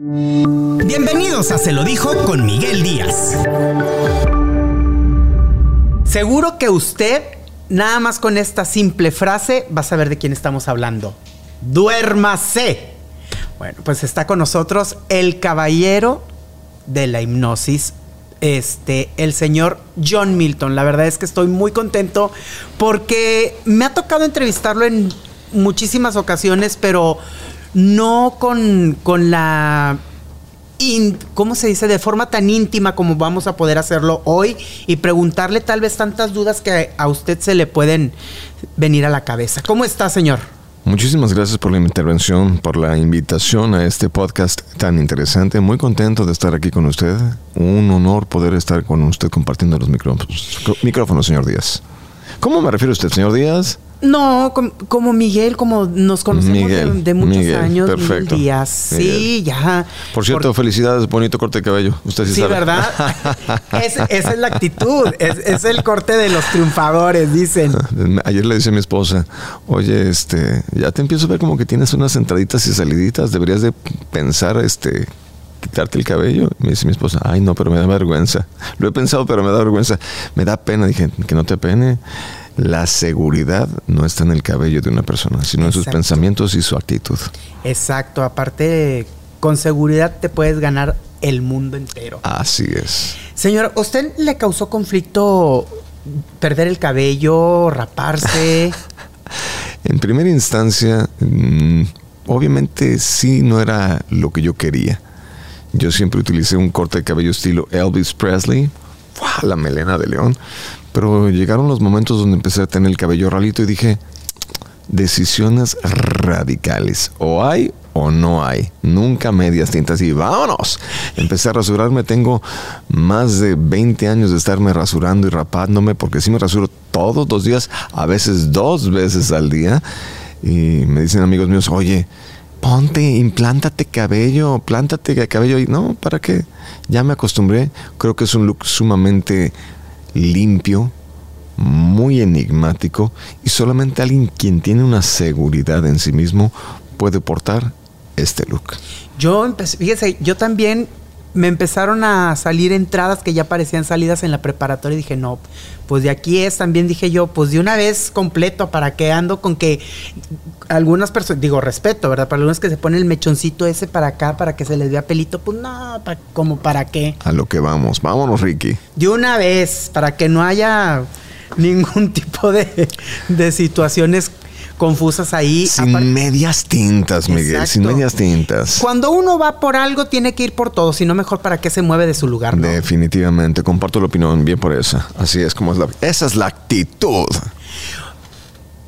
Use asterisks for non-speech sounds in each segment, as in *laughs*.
Bienvenidos a Se lo dijo con Miguel Díaz. Seguro que usted, nada más con esta simple frase, va a saber de quién estamos hablando. Duérmase. Bueno, pues está con nosotros el caballero de la hipnosis, este, el señor John Milton. La verdad es que estoy muy contento porque me ha tocado entrevistarlo en muchísimas ocasiones, pero no con, con la ¿cómo se dice? De forma tan íntima como vamos a poder hacerlo hoy y preguntarle tal vez tantas dudas que a usted se le pueden venir a la cabeza. ¿Cómo está, señor? Muchísimas gracias por la intervención, por la invitación a este podcast tan interesante. Muy contento de estar aquí con usted. Un honor poder estar con usted compartiendo los micrófonos, micrófonos señor Díaz. ¿Cómo me refiere usted, señor Díaz? No, como, Miguel, como nos conocemos de, muchos años. Perfecto. Días. Sí, ya. Por cierto, felicidades, bonito corte de cabello. Usted sí, sí ¿verdad? *laughs* esa es la actitud, es, el corte de los triunfadores, dicen. *laughs* Ayer le decía a mi esposa, oye, este, ya te empiezo a ver como que tienes unas entraditas y saliditas, deberías de pensar, este, quitarte el cabello. Me dice mi esposa, ay no, pero me da vergüenza. Lo he pensado, pero me da vergüenza. Me da pena. Dije, que no te pene la seguridad no está en el cabello de una persona, sino en sus pensamientos y su actitud. Exacto, aparte con seguridad te puedes ganar el mundo entero. Así es. Señor, ¿usted le causó conflicto perder el cabello, raparse? *laughs* en primera instancia, mm, obviamente sí no era lo que yo quería. Yo siempre utilicé un corte de cabello estilo Elvis Presley, la melena de león, pero llegaron los momentos donde empecé a tener el cabello ralito y dije, decisiones radicales. O hay o no hay. Nunca medias tintas y vámonos. Empecé a rasurarme. Tengo más de 20 años de estarme rasurando y rapándome porque sí me rasuro todos los días, a veces dos veces al día. Y me dicen amigos míos, oye, ponte, implántate cabello, plántate cabello. Y no, ¿para qué? Ya me acostumbré. Creo que es un look sumamente limpio, muy enigmático y solamente alguien quien tiene una seguridad en sí mismo puede portar este look. Yo empecé, fíjese, yo también me empezaron a salir entradas que ya parecían salidas en la preparatoria y dije, no, pues de aquí es, también dije yo, pues de una vez completo, ¿para qué ando con que algunas personas, digo respeto, ¿verdad? Para algunos que se ponen el mechoncito ese para acá para que se les vea pelito, pues no, como para qué. A lo que vamos, vámonos Ricky. De una vez, para que no haya ningún *laughs* tipo de, de situaciones confusas ahí. Sin medias tintas, Miguel, sin medias tintas. Cuando uno va por algo, tiene que ir por todo, si no mejor para qué se mueve de su lugar. Definitivamente, comparto la opinión, bien por esa. Así es como es la... Esa es la actitud.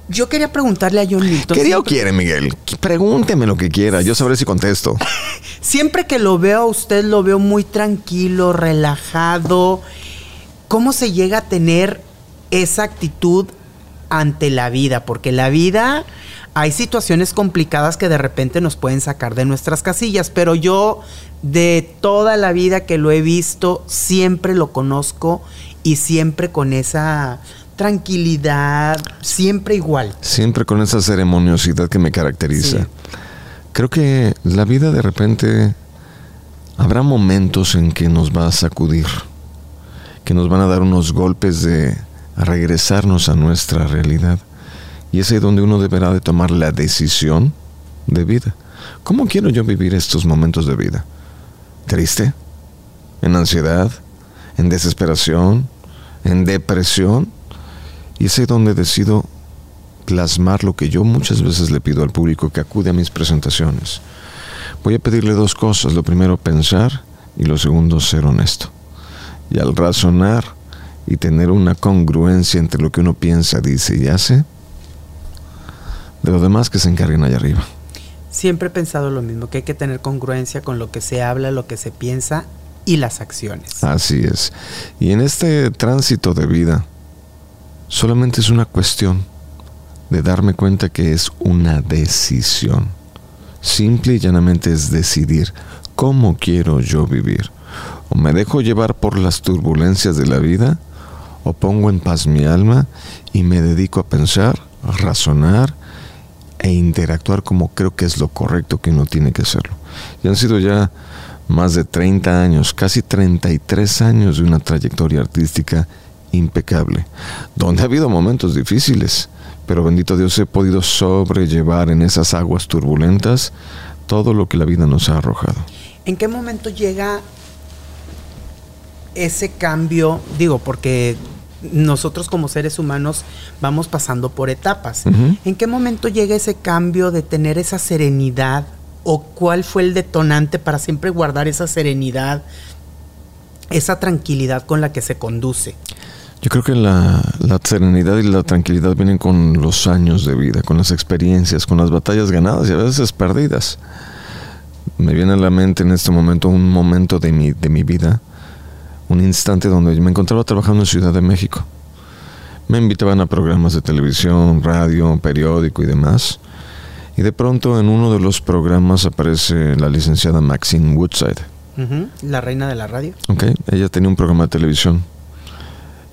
Yo quería preguntarle a John Milton. ¿Qué o quiere, Miguel? Pregúnteme lo que quiera, yo sabré si contesto. *laughs* siempre que lo veo a usted, lo veo muy tranquilo, relajado. ¿Cómo se llega a tener esa actitud ante la vida, porque la vida hay situaciones complicadas que de repente nos pueden sacar de nuestras casillas, pero yo de toda la vida que lo he visto, siempre lo conozco y siempre con esa tranquilidad, siempre igual. Siempre con esa ceremoniosidad que me caracteriza. Creo que la vida de repente habrá momentos en que nos va a sacudir, que nos van a dar unos golpes de a regresarnos a nuestra realidad. Y es ahí donde uno deberá de tomar la decisión de vida. ¿Cómo quiero yo vivir estos momentos de vida? ¿Triste? ¿En ansiedad? ¿En desesperación? ¿En depresión? Y es ahí donde decido plasmar lo que yo muchas veces le pido al público que acude a mis presentaciones. Voy a pedirle dos cosas. Lo primero, pensar y lo segundo, ser honesto. Y al razonar, y tener una congruencia entre lo que uno piensa, dice y hace, de lo demás que se encarguen allá arriba. Siempre he pensado lo mismo, que hay que tener congruencia con lo que se habla, lo que se piensa y las acciones. Así es. Y en este tránsito de vida, solamente es una cuestión de darme cuenta que es una decisión. Simple y llanamente es decidir cómo quiero yo vivir. O me dejo llevar por las turbulencias de la vida, o pongo en paz mi alma y me dedico a pensar, a razonar e interactuar como creo que es lo correcto que uno tiene que hacerlo. Y han sido ya más de 30 años, casi 33 años de una trayectoria artística impecable, donde ha habido momentos difíciles, pero bendito Dios he podido sobrellevar en esas aguas turbulentas todo lo que la vida nos ha arrojado. ¿En qué momento llega ese cambio? Digo, porque nosotros como seres humanos vamos pasando por etapas. ¿En qué momento llega ese cambio de tener esa serenidad? ¿O cuál fue el detonante para siempre guardar esa serenidad, esa tranquilidad con la que se conduce? Yo creo que la, serenidad y la tranquilidad vienen con los años de vida, con las experiencias, con las batallas ganadas y a veces perdidas. Me viene a la mente en este momento un momento de mi, de mi vida, un instante donde me encontraba trabajando en Ciudad de México. Me invitaban a programas de televisión, radio, periódico y demás. Y de pronto en uno de los programas aparece la licenciada Maxine Woodside. La reina de la radio. Ok, ella tenía un programa de televisión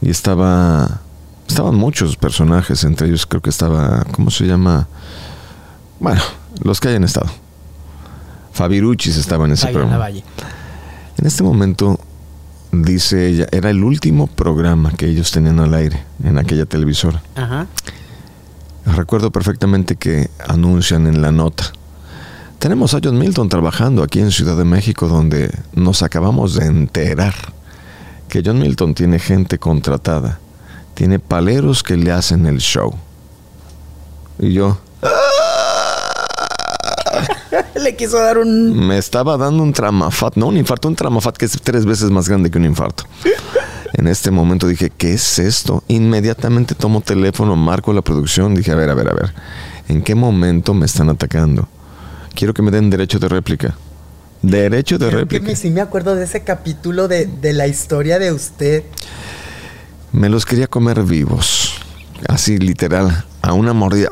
y estaba estaban muchos personajes, entre ellos creo que estaba, ¿cómo se llama? Bueno, los que hayan estado. Fabiruchis estaba en ese programa. En este momento, dice ella, era el último programa que ellos tenían al aire en aquella televisora. Ajá. Recuerdo perfectamente que anuncian en la nota. Tenemos a John Milton trabajando aquí en Ciudad de México donde nos acabamos de enterar que John Milton tiene gente contratada, tiene paleros que le hacen el show. Y yo... *laughs* *laughs* le quiso dar un... Me estaba dando un tramafat, no un infarto, un tramafat que es tres veces más grande que un infarto. En este momento dije, ¿qué es esto? Inmediatamente tomo teléfono, marco la producción, dije, a ver, a ver, a ver, ¿en qué momento me están atacando? Quiero que me den derecho de réplica. Derecho de réplica. Que sí me acuerdo de ese capítulo de, la historia de usted. Me los quería comer vivos. Así literal. A una mordida.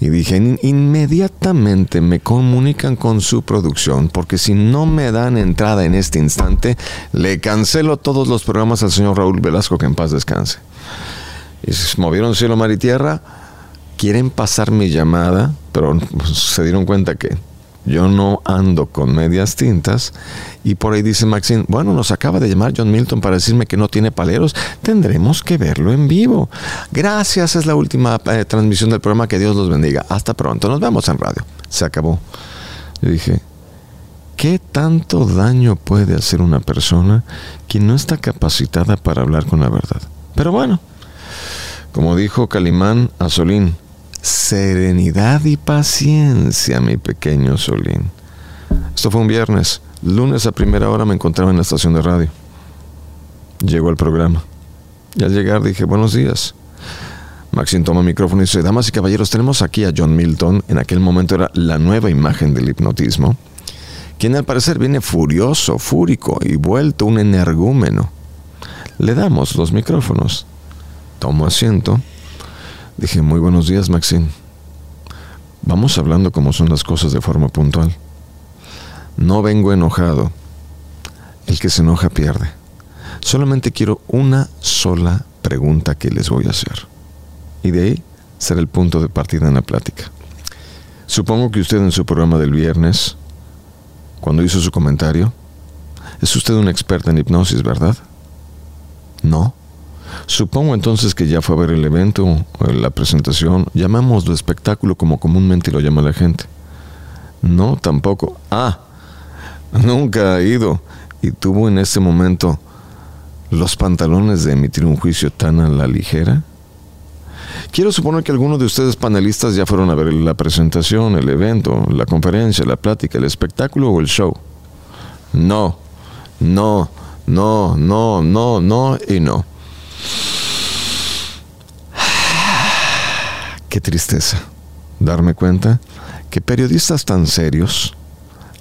Y dije, inmediatamente me comunican con su producción, porque si no me dan entrada en este instante, le cancelo todos los programas al señor Raúl Velasco, que en paz descanse. Y se movieron cielo, mar y tierra. Quieren pasar mi llamada, pero pues, se dieron cuenta que yo no ando con medias tintas. Y por ahí dice Maxine, bueno, nos acaba de llamar John Milton para decirme que no tiene paleros. Tendremos que verlo en vivo. Gracias, es la última eh, transmisión del programa. Que Dios los bendiga. Hasta pronto. Nos vemos en radio. Se acabó. Yo dije, ¿qué tanto daño puede hacer una persona que no está capacitada para hablar con la verdad? Pero bueno, como dijo Calimán a Serenidad y paciencia, mi pequeño Solín. Esto fue un viernes. Lunes a primera hora me encontraba en la estación de radio. Llegó al programa. Y al llegar dije, buenos días. Maxine toma el micrófono y dice, damas y caballeros, tenemos aquí a John Milton, en aquel momento era la nueva imagen del hipnotismo, quien al parecer viene furioso, fúrico y vuelto un energúmeno. Le damos los micrófonos. Tomo asiento Dije, muy buenos días, Maxine. Vamos hablando como son las cosas de forma puntual. No vengo enojado. El que se enoja pierde. Solamente quiero una sola pregunta que les voy a hacer. Y de ahí será el punto de partida en la plática. Supongo que usted en su programa del viernes, cuando hizo su comentario, es usted una experta en hipnosis, ¿verdad? No. Supongo entonces que ya fue a ver el evento, la presentación, llamámoslo espectáculo como comúnmente lo llama la gente. No, tampoco. Ah, nunca ha ido y tuvo en ese momento los pantalones de emitir un juicio tan a la ligera. Quiero suponer que algunos de ustedes panelistas ya fueron a ver la presentación, el evento, la conferencia, la plática, el espectáculo o el show. No, no, no, no, no, no y no. Qué tristeza darme cuenta que periodistas tan serios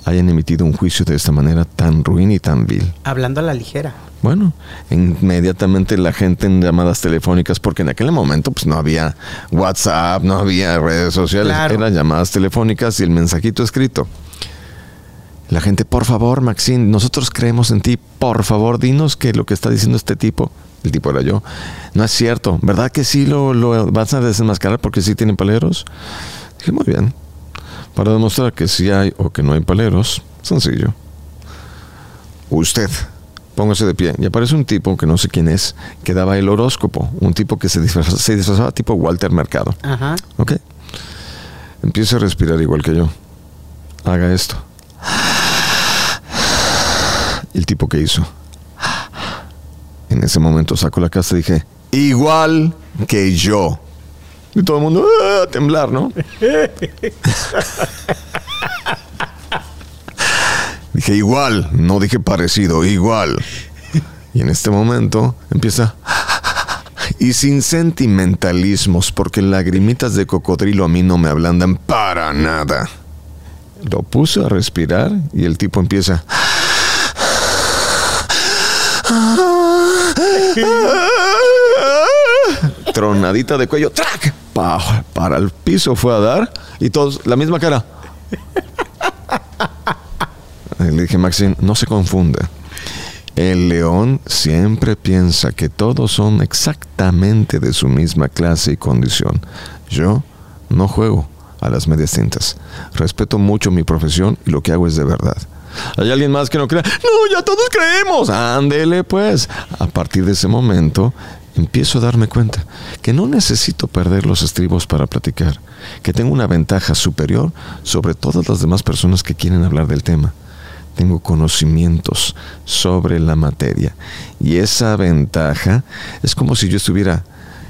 hayan emitido un juicio de esta manera tan ruin y tan vil. Hablando a la ligera. Bueno, inmediatamente la gente en llamadas telefónicas, porque en aquel momento pues no había WhatsApp, no había redes sociales, eran llamadas telefónicas y el mensajito escrito. La gente, por favor, Maxine, nosotros creemos en ti, por favor, dinos que lo que está diciendo este tipo el tipo era yo. No es cierto. ¿Verdad que sí lo, lo vas a desenmascarar porque sí tienen paleros? Dije, muy bien. Para demostrar que sí hay o que no hay paleros, sencillo. Usted, póngase de pie. Y aparece un tipo que no sé quién es, que daba el horóscopo. Un tipo que se disfrazaba, se disfrazaba tipo Walter Mercado. Ajá. ¿Ok? Empieza a respirar igual que yo. Haga esto. El tipo que hizo. En ese momento saco la casa y dije, igual que yo. Y todo el mundo "Ah", a temblar, ¿no? *laughs* dije igual, no dije parecido, igual. Y en este momento empieza... *laughs* Y sin sentimentalismos, porque lagrimitas de cocodrilo a mí no me ablandan para nada. Lo puse a respirar y el tipo empieza... *laughs* *laughs* Tronadita de cuello. Pa- para el piso fue a dar y todos la misma cara. Le dije, Maxine, no se confunda. El león siempre piensa que todos son exactamente de su misma clase y condición. Yo no juego a las medias tintas. Respeto mucho mi profesión y lo que hago es de verdad. ¿Hay alguien más que no crea? No, ya todos creemos. Ándele pues. A partir de ese momento empiezo a darme cuenta que no necesito perder los estribos para platicar, que tengo una ventaja superior sobre todas las demás personas que quieren hablar del tema tengo conocimientos sobre la materia. Y esa ventaja es como si yo estuviera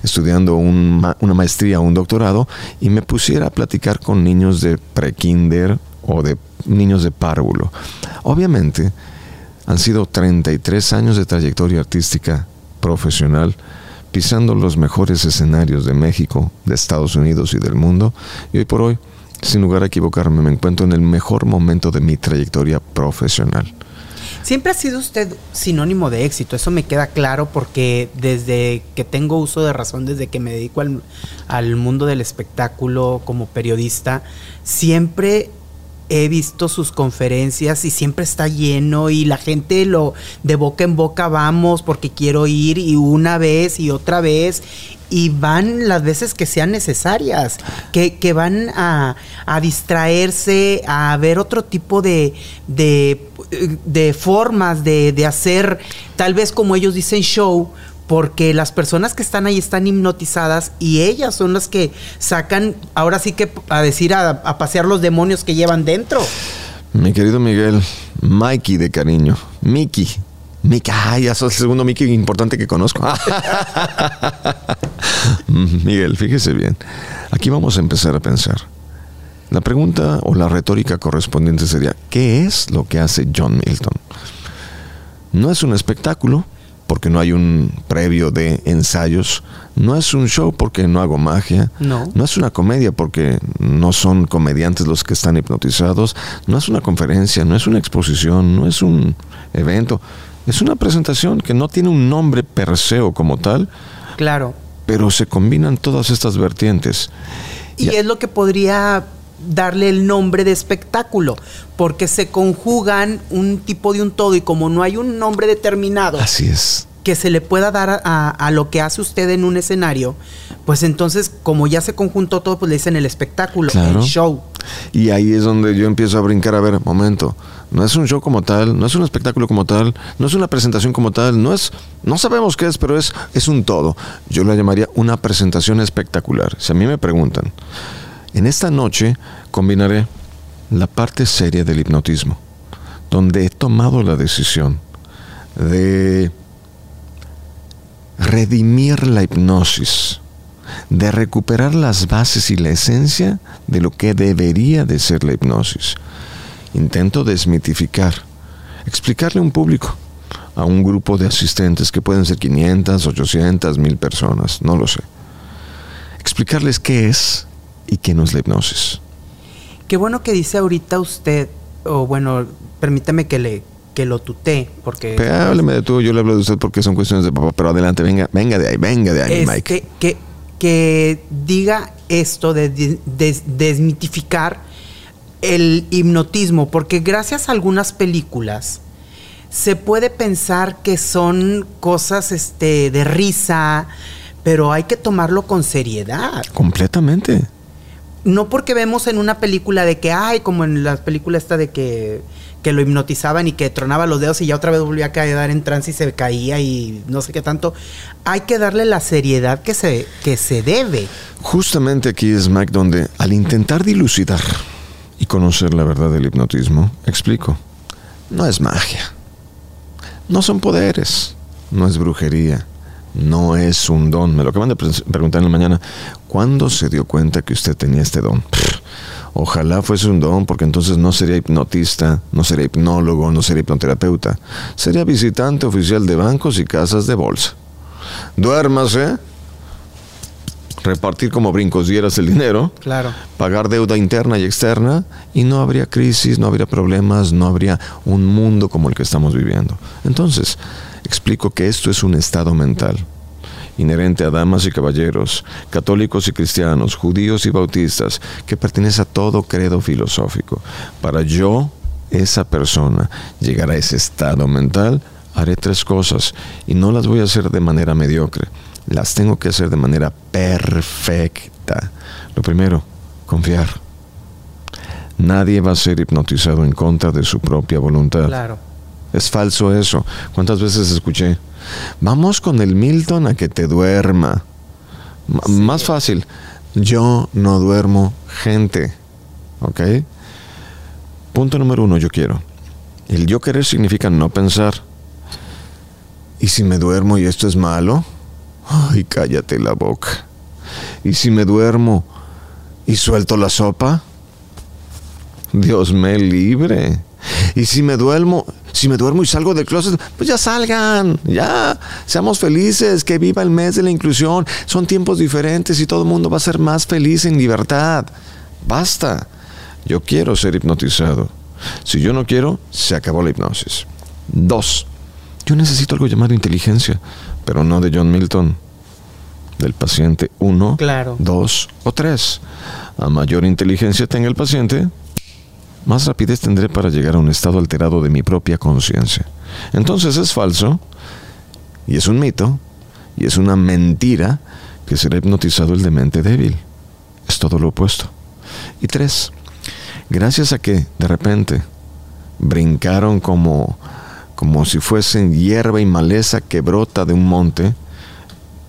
estudiando un una maestría o un doctorado y me pusiera a platicar con niños de prekinder o de niños de párvulo. Obviamente, han sido 33 años de trayectoria artística profesional pisando los mejores escenarios de México, de Estados Unidos y del mundo. Y hoy por hoy, sin lugar a equivocarme, me encuentro en el mejor momento de mi trayectoria profesional. Siempre ha sido usted sinónimo de éxito, eso me queda claro porque desde que tengo uso de razón, desde que me dedico al, al mundo del espectáculo como periodista, siempre he visto sus conferencias y siempre está lleno y la gente lo de boca en boca vamos porque quiero ir y una vez y otra vez y van las veces que sean necesarias, que, que van a, a distraerse, a ver otro tipo de, de, de formas de, de hacer, tal vez como ellos dicen, show, porque las personas que están ahí están hipnotizadas y ellas son las que sacan, ahora sí que a decir, a, a pasear los demonios que llevan dentro. Mi querido Miguel, Mikey de cariño, Mickey. Mickey, ay, ya sos el segundo Mickey importante que conozco. *laughs* Miguel, fíjese bien. Aquí vamos a empezar a pensar. La pregunta o la retórica correspondiente sería, ¿qué es lo que hace John Milton? No es un espectáculo, porque no hay un previo de ensayos. No es un show porque no hago magia. No. No es una comedia porque no son comediantes los que están hipnotizados. No es una conferencia, no es una exposición, no es un evento. Es una presentación que no tiene un nombre per se o como tal, Claro. pero se combinan todas estas vertientes. Y Ya- es lo que podría darle el nombre de espectáculo, porque se conjugan un tipo de un todo y como no hay un nombre determinado Así es. Que se le pueda dar a, a- a lo que hace usted en un escenario, pues entonces como ya se conjuntó todo, pues le dicen el espectáculo, Claro. el show. Y ahí es donde yo empiezo a brincar, a ver, momento, no es un show como tal, no es un espectáculo como tal, no es una presentación como tal, no es, no sabemos qué es, pero es, es un todo. Yo la llamaría una presentación espectacular. Si a mí me preguntan, en esta noche combinaré la parte seria del hipnotismo, donde he tomado la decisión de redimir la hipnosis, de recuperar las bases y la esencia de lo que debería de ser la hipnosis. Intento desmitificar, explicarle a un público, a un grupo de asistentes que pueden ser 500, 800, 1000 personas, no lo sé. Explicarles qué es y qué no es la hipnosis. Qué bueno que dice ahorita usted, o bueno, permítame que le que lo tutee, porque Pero hábleme de tú, yo le hablo de usted porque son cuestiones de papá, pero adelante, venga, venga de ahí, venga de ahí, es Mike. que, que, que diga esto de des- des- desmitificar el hipnotismo, porque gracias a algunas películas se puede pensar que son cosas este, de risa, pero hay que tomarlo con seriedad, Completamente. no porque vemos en una película de que, ay, como en la película esta de que, que lo hipnotizaban y que tronaba los dedos y ya otra vez volvía a quedar en trance y se caía y no sé qué tanto, hay que darle la seriedad que se, que se debe. Justamente aquí es Mac donde al intentar dilucidar y conocer la verdad del hipnotismo, explico, no es magia, no son poderes, no es brujería, no es un don. Me lo acaban de preguntar en la mañana. ¿Cuándo se dio cuenta que usted tenía este don? Ojalá fuese un don, porque entonces no sería hipnotista, no sería hipnólogo, no sería hipnoterapeuta. Sería visitante oficial de bancos y casas de bolsa. Duérmase. Repartir como brincos dieras el dinero. Claro. Pagar deuda interna y externa. Y no habría crisis, no habría problemas, no habría un mundo como el que estamos viviendo. Entonces, explico que esto es un estado mental inherente a damas y caballeros, católicos y cristianos, judíos y bautistas, que pertenece a todo credo filosófico. Para yo, esa persona, llegar a ese estado mental, haré tres cosas y no las voy a hacer de manera mediocre, las tengo que hacer de manera perfecta. Lo primero, confiar. Nadie va a ser hipnotizado en contra de su propia voluntad. Claro. Es falso eso. ¿Cuántas veces escuché? Vamos con el Milton a que te duerma. Más fácil. Yo no duermo gente. ¿Ok? Punto número uno, yo quiero. El yo querer significa no pensar. ¿Y si me duermo y esto es malo? Ay, cállate la boca. ¿Y si me duermo y suelto la sopa? Dios me libre. Y si me duermo, si me duermo y salgo del closet, pues ya salgan, ya, seamos felices, que viva el mes de la inclusión. Son tiempos diferentes y todo el mundo va a ser más feliz en libertad. Basta. Yo quiero ser hipnotizado. Si yo no quiero, se acabó la hipnosis. Dos, yo necesito algo llamado inteligencia, pero no de John Milton. Del paciente uno, claro. dos o tres. A mayor inteligencia tenga el paciente, más rapidez tendré para llegar a un estado alterado de mi propia conciencia. Entonces es falso, y es un mito, y es una mentira que será hipnotizado el demente débil. Es todo lo opuesto. Y tres, gracias a que de repente brincaron como, como si fuesen hierba y maleza que brota de un monte,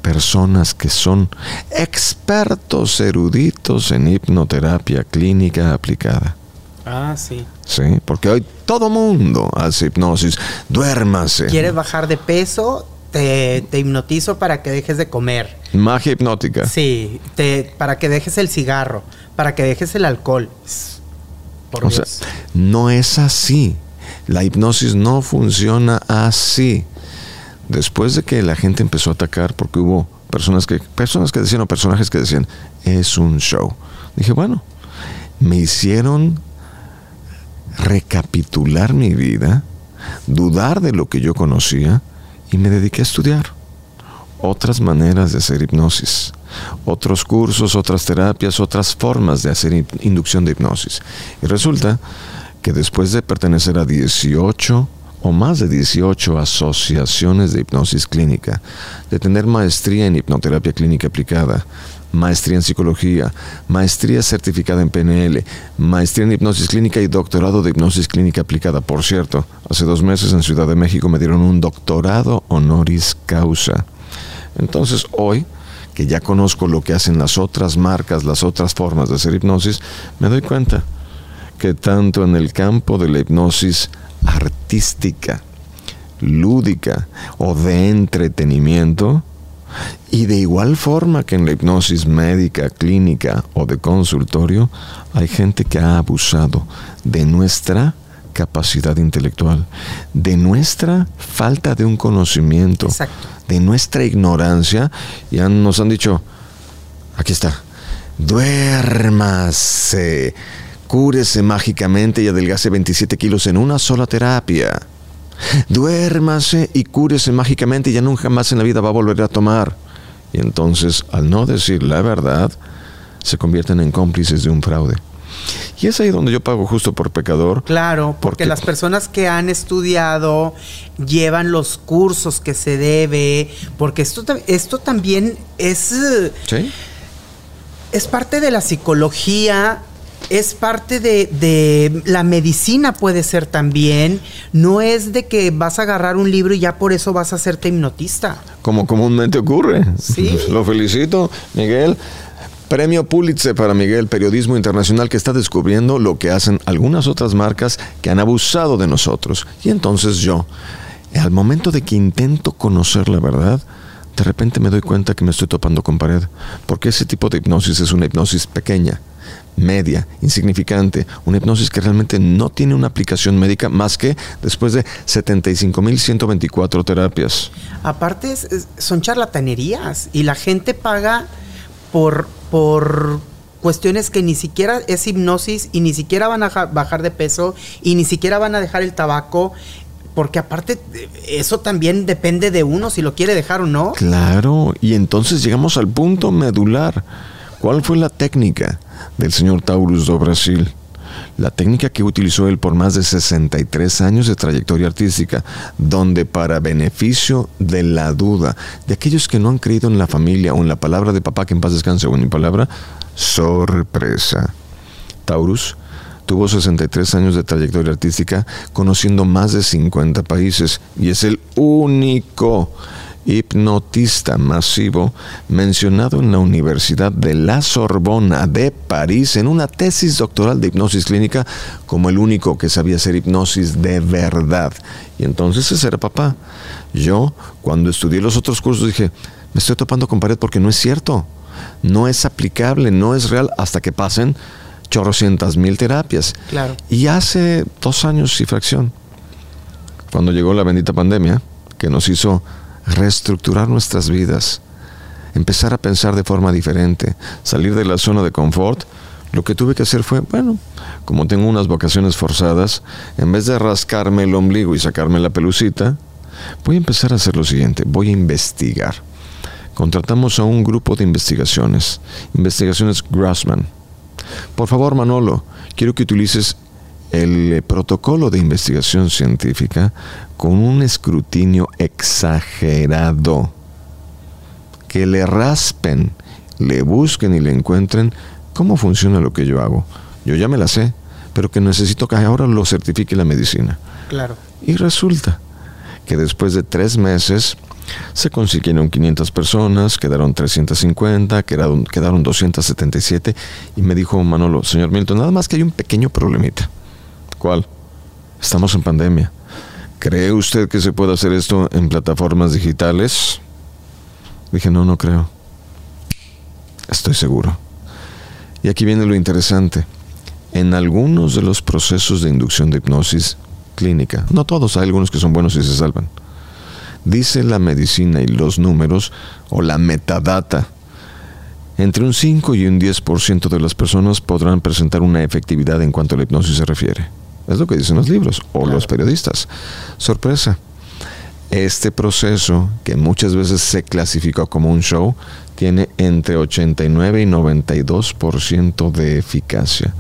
personas que son expertos eruditos en hipnoterapia clínica aplicada Ah, sí. Sí, porque hoy todo mundo hace hipnosis. Duérmase. ¿Quieres bajar de peso? Te, hipnotizo para que dejes de comer. Magia hipnótica. Sí, te, para que dejes el cigarro, para que dejes el alcohol. Por o sea, no es así. La hipnosis no funciona así. Después de que la gente empezó a atacar, porque hubo personas que, personas que decían o personajes que decían, es un show. Dije, bueno, me hicieron recapitular mi vida, dudar de lo que yo conocía y me dediqué a estudiar otras maneras de hacer hipnosis, otros cursos, otras terapias, otras formas de hacer inducción de hipnosis. Y resulta que después de pertenecer a 18 o más de 18 asociaciones de hipnosis clínica, de tener maestría en hipnoterapia clínica aplicada, maestría en psicología, maestría certificada en PNL, maestría en hipnosis clínica y doctorado de hipnosis clínica aplicada. Por cierto, hace dos meses en Ciudad de México me dieron un doctorado honoris causa. Entonces hoy, que ya conozco lo que hacen las otras marcas, las otras formas de hacer hipnosis, me doy cuenta que tanto en el campo de la hipnosis artística, lúdica o de entretenimiento, y de igual forma que en la hipnosis médica, clínica o de consultorio, hay gente que ha abusado de nuestra capacidad intelectual, de nuestra falta de un conocimiento, de nuestra ignorancia, y nos han dicho, aquí está, duérmase, cúrese mágicamente y adelgase 27 kilos en una sola terapia. Duérmase y cúrese mágicamente y ya nunca más en la vida va a volver a tomar. Y entonces, al no decir la verdad, se convierten en cómplices de un fraude. Y es ahí donde yo pago justo por pecador. Claro, porque, las personas que han estudiado llevan los cursos que se debe, porque esto, esto también es... ¿Sí? es parte de la psicología, es parte de, de, la medicina puede ser también. No es de que vas a agarrar un libro y ya por eso vas a hacerte hipnotista. Como comúnmente ocurre. Sí. *laughs* Lo felicito, Miguel. Premio Pulitzer para Miguel, periodismo internacional que está descubriendo lo que hacen algunas otras marcas que han abusado de nosotros. Y entonces yo, al momento de que intento conocer la verdad, de repente me doy cuenta que me estoy topando con pared, porque ese tipo de hipnosis es una hipnosis pequeña, media, insignificante, una hipnosis que realmente no tiene una aplicación médica más que después de 75.124 terapias. Aparte, son charlatanerías y la gente paga por, por cuestiones que ni siquiera es hipnosis y ni siquiera van a bajar de peso y ni siquiera van a dejar el tabaco. Porque aparte, eso también depende de uno si lo quiere dejar o no. Claro, y entonces llegamos al punto medular. ¿Cuál fue la técnica del señor Taurus do Brasil? la técnica que utilizó él por más de 63 años de trayectoria artística, donde para beneficio de la duda de aquellos que no han creído en la familia o en la palabra de papá que en paz descanse o en mi palabra, sorpresa. Taurus tuvo 63 años de trayectoria artística conociendo más de 50 países y es el único hipnotista masivo mencionado en la Universidad de la Sorbona de París en una tesis doctoral de hipnosis clínica como el único que sabía hacer hipnosis de verdad. Y entonces ese era papá. Yo, cuando estudié los otros cursos, dije, me estoy topando con pared porque no es cierto. No es aplicable, no es real hasta que pasen chorrocientas mil terapias. Claro. Y hace dos años y fracción, cuando llegó la bendita pandemia, que nos hizo reestructurar nuestras vidas, empezar a pensar de forma diferente, salir de la zona de confort, lo que tuve que hacer fue, bueno, como tengo unas vocaciones forzadas, en vez de rascarme el ombligo y sacarme la pelucita, voy a empezar a hacer lo siguiente, voy a investigar. Contratamos a un grupo de investigaciones, investigaciones Grassman. Por favor, Manolo, quiero que utilices el eh, protocolo de investigación científica con un escrutinio exagerado. Que le raspen, le busquen y le encuentren cómo funciona lo que yo hago. Yo ya me la sé, pero que necesito que ahora lo certifique la medicina. Claro. Y resulta que después de tres meses se consiguieron 500 personas, quedaron 350, quedaron, quedaron 277 y me dijo Manolo, señor Milton, nada más que hay un pequeño problemita. ¿Cuál? Estamos en pandemia. ¿Cree usted que se puede hacer esto en plataformas digitales? Dije, no, no creo. Estoy seguro. Y aquí viene lo interesante. En algunos de los procesos de inducción de hipnosis clínica, no todos, hay algunos que son buenos y se salvan, dice la medicina y los números o la metadata, entre un 5 y un 10% de las personas podrán presentar una efectividad en cuanto a la hipnosis se refiere. Es lo que dicen los libros o los periodistas. Sorpresa. Este proceso, que muchas veces se clasificó como un show, tiene entre 89 y 92% de eficacia,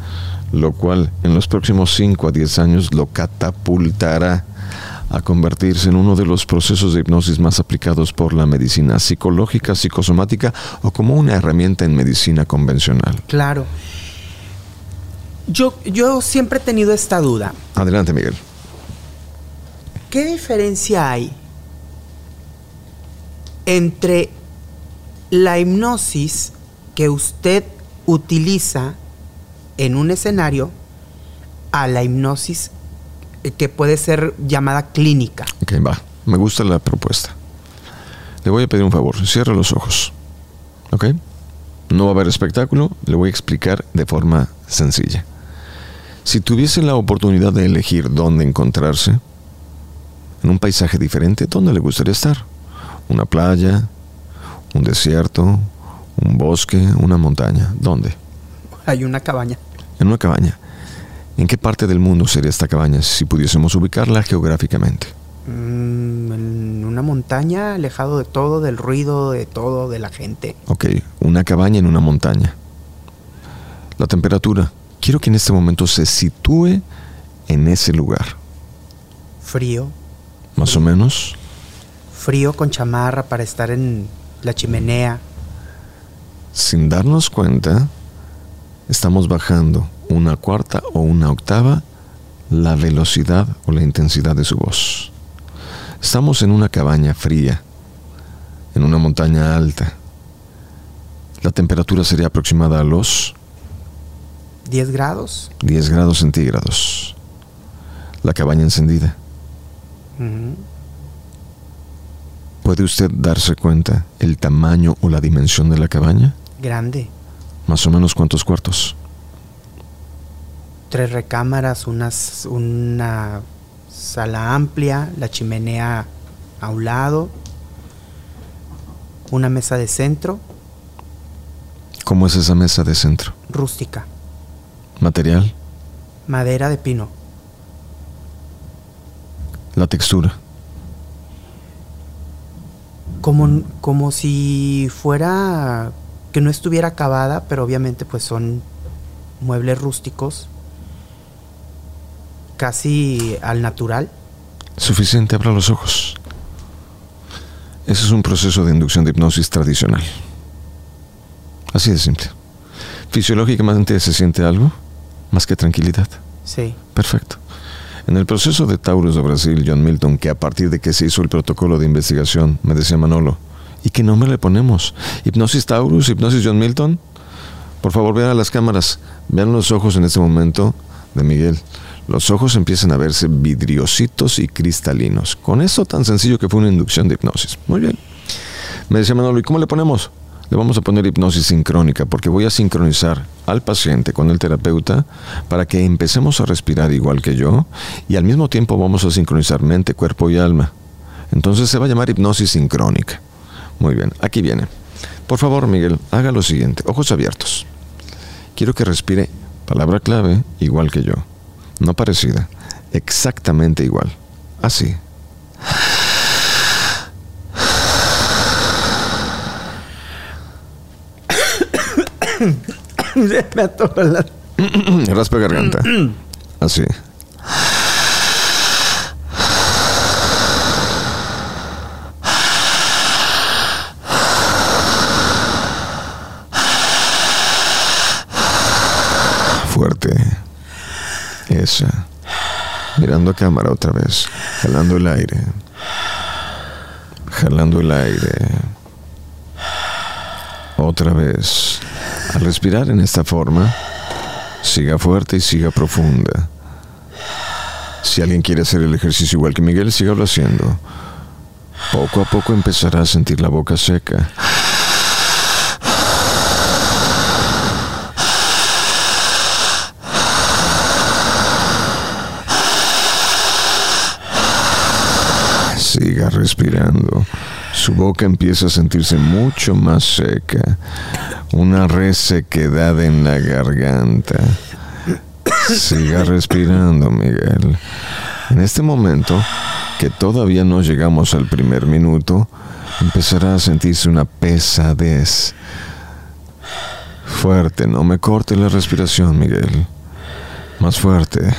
lo cual en los próximos 5 a 10 años lo catapultará a convertirse en uno de los procesos de hipnosis más aplicados por la medicina psicológica, psicosomática o como una herramienta en medicina convencional. Claro. Yo, yo siempre he tenido esta duda. Adelante, Miguel. ¿Qué diferencia hay entre la hipnosis que usted utiliza en un escenario a la hipnosis que puede ser llamada clínica? Ok, va. Me gusta la propuesta. Le voy a pedir un favor. Cierre los ojos. ¿Ok? No va a haber espectáculo. Le voy a explicar de forma sencilla. Si tuviese la oportunidad de elegir dónde encontrarse, en un paisaje diferente, ¿dónde le gustaría estar? ¿Una playa? ¿Un desierto? ¿Un bosque? ¿Una montaña? ¿Dónde? Hay una cabaña. En una cabaña. ¿En qué parte del mundo sería esta cabaña si pudiésemos ubicarla geográficamente? Mm, en una montaña, alejado de todo, del ruido, de todo, de la gente. Ok, una cabaña en una montaña. La temperatura, quiero que en este momento se sitúe en ese lugar. Frío. Más o menos. Frío con chamarra para estar en la chimenea. sin darnos cuenta, estamos bajando una cuarta o una octava la velocidad o la intensidad de su voz. Estamos en una cabaña fría, en una montaña alta. La temperatura sería aproximada a los 10 grados. 10 grados centígrados. La cabaña encendida. ¿Puede usted darse cuenta el tamaño o la dimensión de la cabaña? Grande. Más o menos cuántos cuartos. Tres recámaras, unas, una sala amplia, la chimenea a un lado, una mesa de centro. ¿Cómo es esa mesa de centro? Rústica. ¿Material? Madera de pino. La textura. Como, como si fuera que no estuviera acabada, pero obviamente pues son muebles rústicos, casi al natural. Suficiente, abra los ojos. Ese es un proceso de inducción de hipnosis tradicional. Así de simple. Fisiológicamente se siente algo más que tranquilidad. Sí. Perfecto. En el proceso de Taurus de Brasil, John Milton, que a partir de que se hizo el protocolo de investigación, me decía Manolo, ¿y qué nombre le ponemos? ¿Hipnosis Taurus? ¿Hipnosis John Milton? Por favor, vean a las cámaras, vean los ojos en este momento de Miguel. Los ojos empiezan a verse vidriositos y cristalinos. Con eso tan sencillo que fue una inducción de hipnosis. Muy bien. Me decía Manolo, ¿y cómo le ponemos? Le vamos a poner hipnosis sincrónica porque voy a sincronizar al paciente con el terapeuta para que empecemos a respirar igual que yo y al mismo tiempo vamos a sincronizar mente, cuerpo y alma. Entonces se va a llamar hipnosis sincrónica. Muy bien, aquí viene. Por favor, Miguel, haga lo siguiente, ojos abiertos. Quiero que respire palabra clave igual que yo. No parecida, exactamente igual. Así. *coughs* Me atoró la... *coughs* Raspa garganta. *coughs* Así. Fuerte. Esa. Mirando a cámara otra vez. Jalando el aire. Jalando el aire. Otra vez. Al respirar en esta forma, siga fuerte y siga profunda. Si alguien quiere hacer el ejercicio igual que Miguel, sígalo haciendo. Poco a poco empezará a sentir la boca seca. Siga respirando. Su boca empieza a sentirse mucho más seca. Una resequedad en la garganta. Siga respirando, Miguel. En este momento, que todavía no llegamos al primer minuto, empezará a sentirse una pesadez. Fuerte, no me corte la respiración, Miguel. Más fuerte.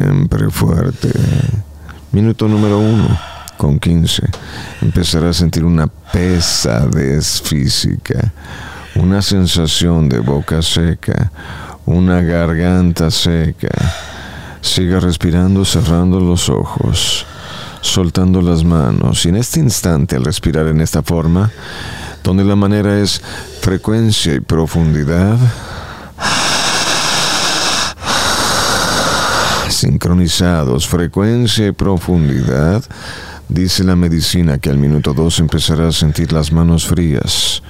Siempre fuerte. Minuto número uno, con 15. Empezará a sentir una pesadez física, una sensación de boca seca, una garganta seca. Siga respirando cerrando los ojos, soltando las manos. Y en este instante, al respirar en esta forma, donde la manera es frecuencia y profundidad, sincronizados, frecuencia y profundidad, dice la medicina que al minuto 2 empezará a sentir las manos frías,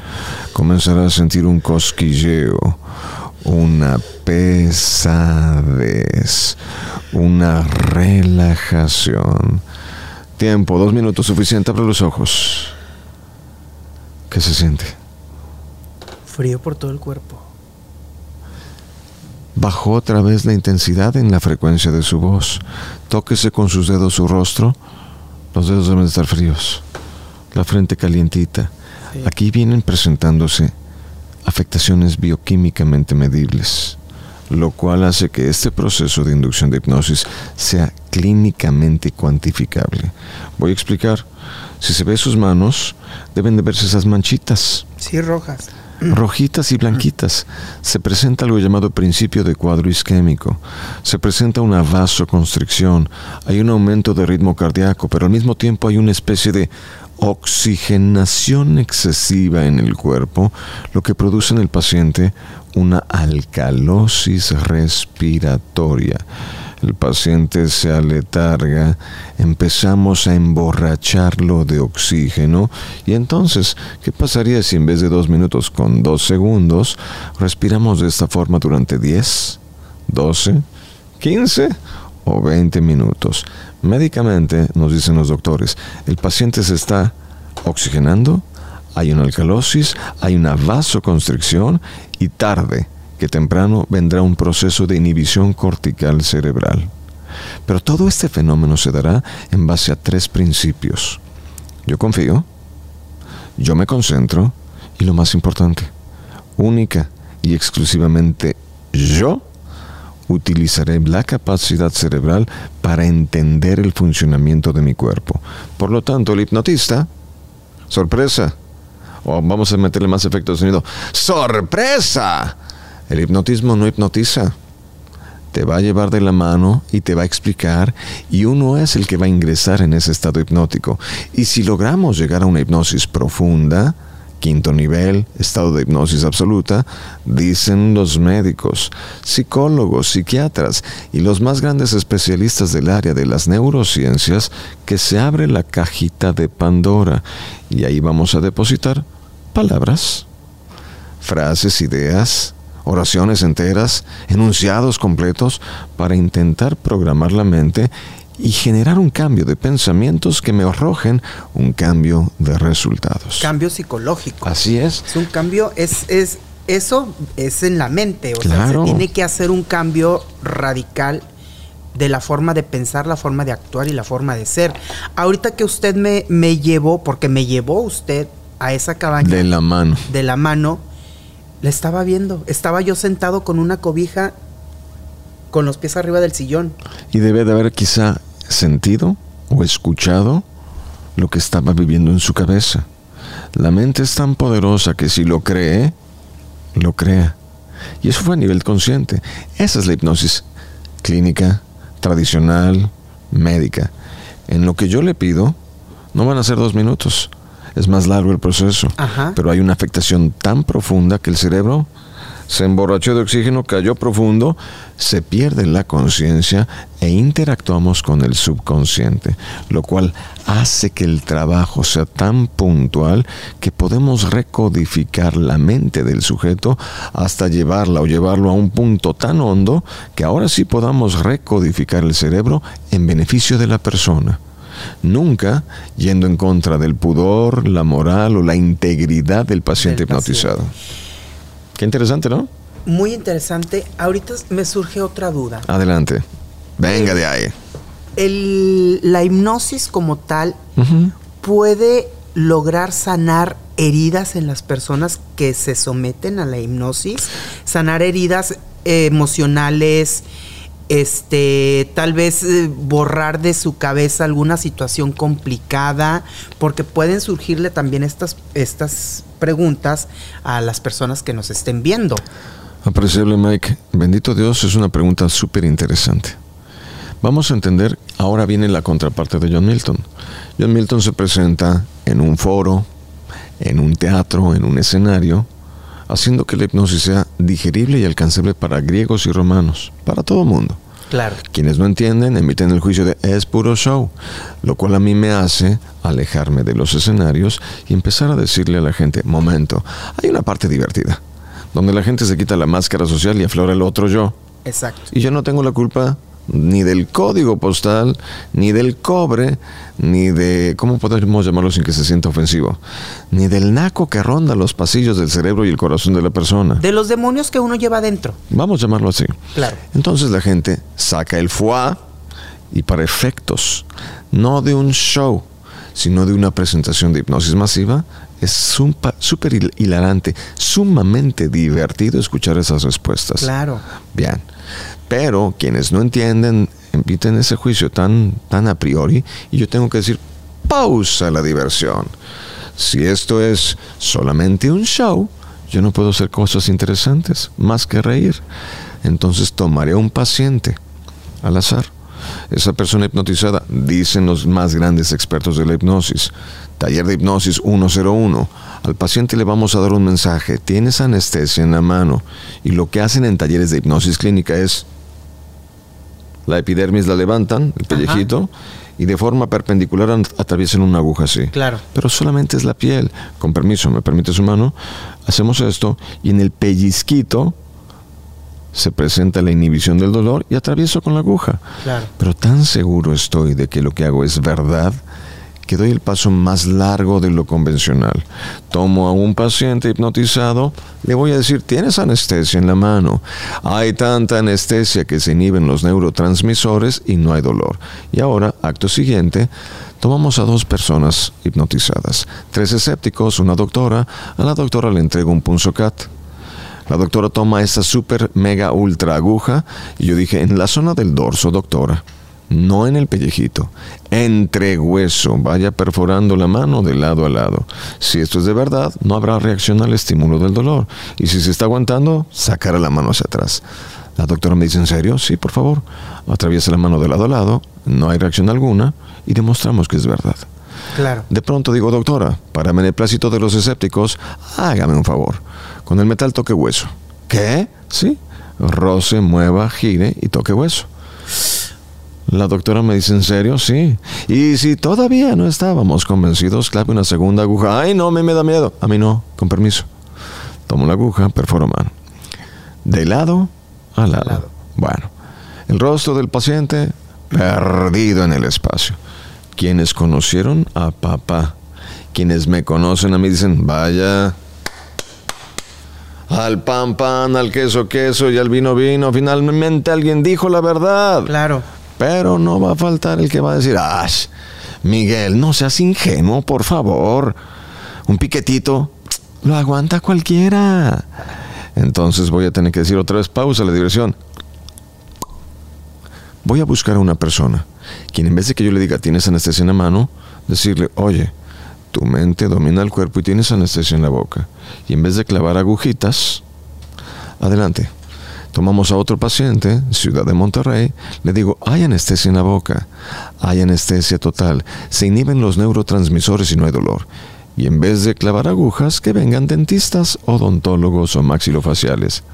comenzará a sentir un cosquilleo, una pesadez, una relajación. Tiempo, dos minutos suficiente, abre los ojos. ¿Qué se siente? Frío por todo el cuerpo. Bajó otra vez la intensidad en la frecuencia de su voz. Tóquese con sus dedos su rostro. Los dedos deben estar fríos. La frente calientita. Sí. Aquí vienen presentándose afectaciones bioquímicamente medibles. lo cual hace que este proceso de inducción de hipnosis sea clínicamente cuantificable. Voy a explicar. Si se ve sus manos, deben de verse esas manchitas. Sí, rojas. Rojitas y blanquitas. Se presenta algo llamado principio de cuadro isquémico. Se presenta una vasoconstricción. Hay un aumento de ritmo cardíaco, pero al mismo tiempo hay una especie de oxigenación excesiva en el cuerpo, lo que produce en el paciente una alcalosis respiratoria. El paciente se aletarga, empezamos a emborracharlo de oxígeno y entonces, ¿qué pasaría si en vez de dos minutos con dos segundos respiramos de esta forma durante 10, 12, 15 o 20 minutos? Médicamente, nos dicen los doctores, el paciente se está oxigenando, hay una alcalosis, hay una vasoconstricción y tarde que temprano vendrá un proceso de inhibición cortical cerebral. Pero todo este fenómeno se dará en base a tres principios. Yo confío, yo me concentro y lo más importante, única y exclusivamente yo utilizaré la capacidad cerebral para entender el funcionamiento de mi cuerpo. Por lo tanto, el hipnotista, sorpresa, o vamos a meterle más efecto de sonido, sorpresa. El hipnotismo no hipnotiza. Te va a llevar de la mano y te va a explicar y uno es el que va a ingresar en ese estado hipnótico. Y si logramos llegar a una hipnosis profunda, quinto nivel, estado de hipnosis absoluta, dicen los médicos, psicólogos, psiquiatras y los más grandes especialistas del área de las neurociencias que se abre la cajita de Pandora y ahí vamos a depositar palabras, frases, ideas, oraciones enteras, enunciados completos para intentar programar la mente y generar un cambio de pensamientos que me arrojen un cambio de resultados. Cambio psicológico. Así es. Es un cambio, es, es, eso es en la mente. O sea, se tiene que hacer un cambio radical de la forma de pensar, la forma de actuar y la forma de ser. Ahorita que usted me, me llevó, porque me llevó usted a esa cabaña. De la mano. De la mano, la estaba viendo. Estaba yo sentado con una cobija con los pies arriba del sillón. Y debe de haber quizá sentido o escuchado lo que estaba viviendo en su cabeza. La mente es tan poderosa que si lo cree, lo crea. Y eso fue a nivel consciente. Esa es la hipnosis clínica, tradicional, médica. En lo que yo le pido, no van a ser dos minutos. Es más largo el proceso. Pero hay una afectación tan profunda que el cerebro se emborrachó de oxígeno, cayó profundo, se pierde la conciencia e interactuamos con el subconsciente, lo cual hace que el trabajo sea tan puntual que podemos recodificar la mente del sujeto hasta llevarla o llevarlo a un punto tan hondo que ahora sí podamos recodificar el cerebro en beneficio de la persona nunca yendo en contra del pudor, la moral o la integridad del paciente hipnotizado. Qué interesante, ¿no? Muy interesante. Ahorita me surge otra duda. Adelante. Venga de ahí. El, la hipnosis como tal puede lograr sanar heridas en las personas que se someten a la hipnosis, sanar heridas emocionales, este, tal vez eh, borrar de su cabeza alguna situación complicada, porque pueden surgirle también estas, estas preguntas a las personas que nos estén viendo. Apreciable Mike, bendito Dios, es una pregunta súper interesante. Vamos a entender, ahora viene la contraparte de John Milton. John Milton se presenta en un foro, en un teatro, en un escenario, haciendo que la hipnosis sea digerible y alcanzable para griegos y romanos, para todo mundo. Claro. Quienes no entienden emiten el juicio de es puro show, lo cual a mí me hace alejarme de los escenarios y empezar a decirle a la gente, momento, hay una parte divertida, donde la gente se quita la máscara social y aflora el otro yo. Exacto. Y yo no tengo la culpa ni del código postal, ni del cobre, ni de, ¿cómo podemos llamarlo sin que se sienta ofensivo? Ni del naco que ronda los pasillos del cerebro y el corazón de la persona. De los demonios que uno lleva adentro. Vamos a llamarlo así. Claro. Entonces la gente saca el foie y para efectos, no de un show, sino de una presentación de hipnosis masiva, es súper hilarante, sumamente divertido escuchar esas respuestas. Claro. Bien. Pero quienes no entienden, emiten ese juicio tan, tan a priori, y yo tengo que decir, pausa la diversión. Si esto es solamente un show, yo no puedo hacer cosas interesantes, más que reír. Entonces tomaré un paciente al azar. Esa persona hipnotizada, dicen los más grandes expertos de la hipnosis, taller de hipnosis 101, al paciente le vamos a dar un mensaje, tienes anestesia en la mano, y lo que hacen en talleres de hipnosis clínica es, la epidermis la levantan, el pellejito, y de forma perpendicular atraviesan una aguja así. Claro. Pero solamente es la piel. Con permiso, me permite su mano, hacemos esto, y en el pellizquito se presenta la inhibición del dolor y atravieso con la aguja. Claro. Pero tan seguro estoy de que lo que hago es verdad que doy el paso más largo de lo convencional. Tomo a un paciente hipnotizado, le voy a decir, tienes anestesia en la mano. Hay tanta anestesia que se inhiben los neurotransmisores y no hay dolor. Y ahora, acto siguiente, tomamos a dos personas hipnotizadas, tres escépticos, una doctora, a la doctora le entrego un punzocat. La doctora toma esta super mega ultra aguja y yo dije, en la zona del dorso, doctora no en el pellejito, entre hueso, vaya perforando la mano de lado a lado. Si esto es de verdad, no habrá reacción al estímulo del dolor. Y si se está aguantando, sacará la mano hacia atrás. La doctora me dice, ¿en serio? Sí, por favor. Atraviesa la mano de lado a lado, no hay reacción alguna y demostramos que es verdad. Claro. De pronto digo, doctora, para beneplácito de los escépticos, hágame un favor. Con el metal toque hueso. ¿Qué? Sí. Roce, mueva, gire y toque hueso. La doctora me dice, ¿en serio? Sí. Y si todavía no estábamos convencidos, clave una segunda aguja. Ay, no, a mí me da miedo. A mí no, con permiso. Tomo la aguja, perforo mano. De lado a lado. lado. Bueno, el rostro del paciente perdido en el espacio. Quienes conocieron a papá, quienes me conocen a mí dicen, vaya, al pan pan, al queso queso y al vino vino. Finalmente alguien dijo la verdad. Claro. Pero no va a faltar el que va a decir, ¡Ash! Miguel, no seas ingenuo, por favor. Un piquetito lo aguanta cualquiera. Entonces voy a tener que decir otra vez pausa la diversión. Voy a buscar a una persona, quien en vez de que yo le diga tienes anestesia en la mano, decirle, oye, tu mente domina el cuerpo y tienes anestesia en la boca. Y en vez de clavar agujitas, adelante, Tomamos a otro paciente, Ciudad de Monterrey, le digo, hay anestesia en la boca, hay anestesia total, se inhiben los neurotransmisores y no hay dolor. Y en vez de clavar agujas, que vengan dentistas, odontólogos o maxilofaciales.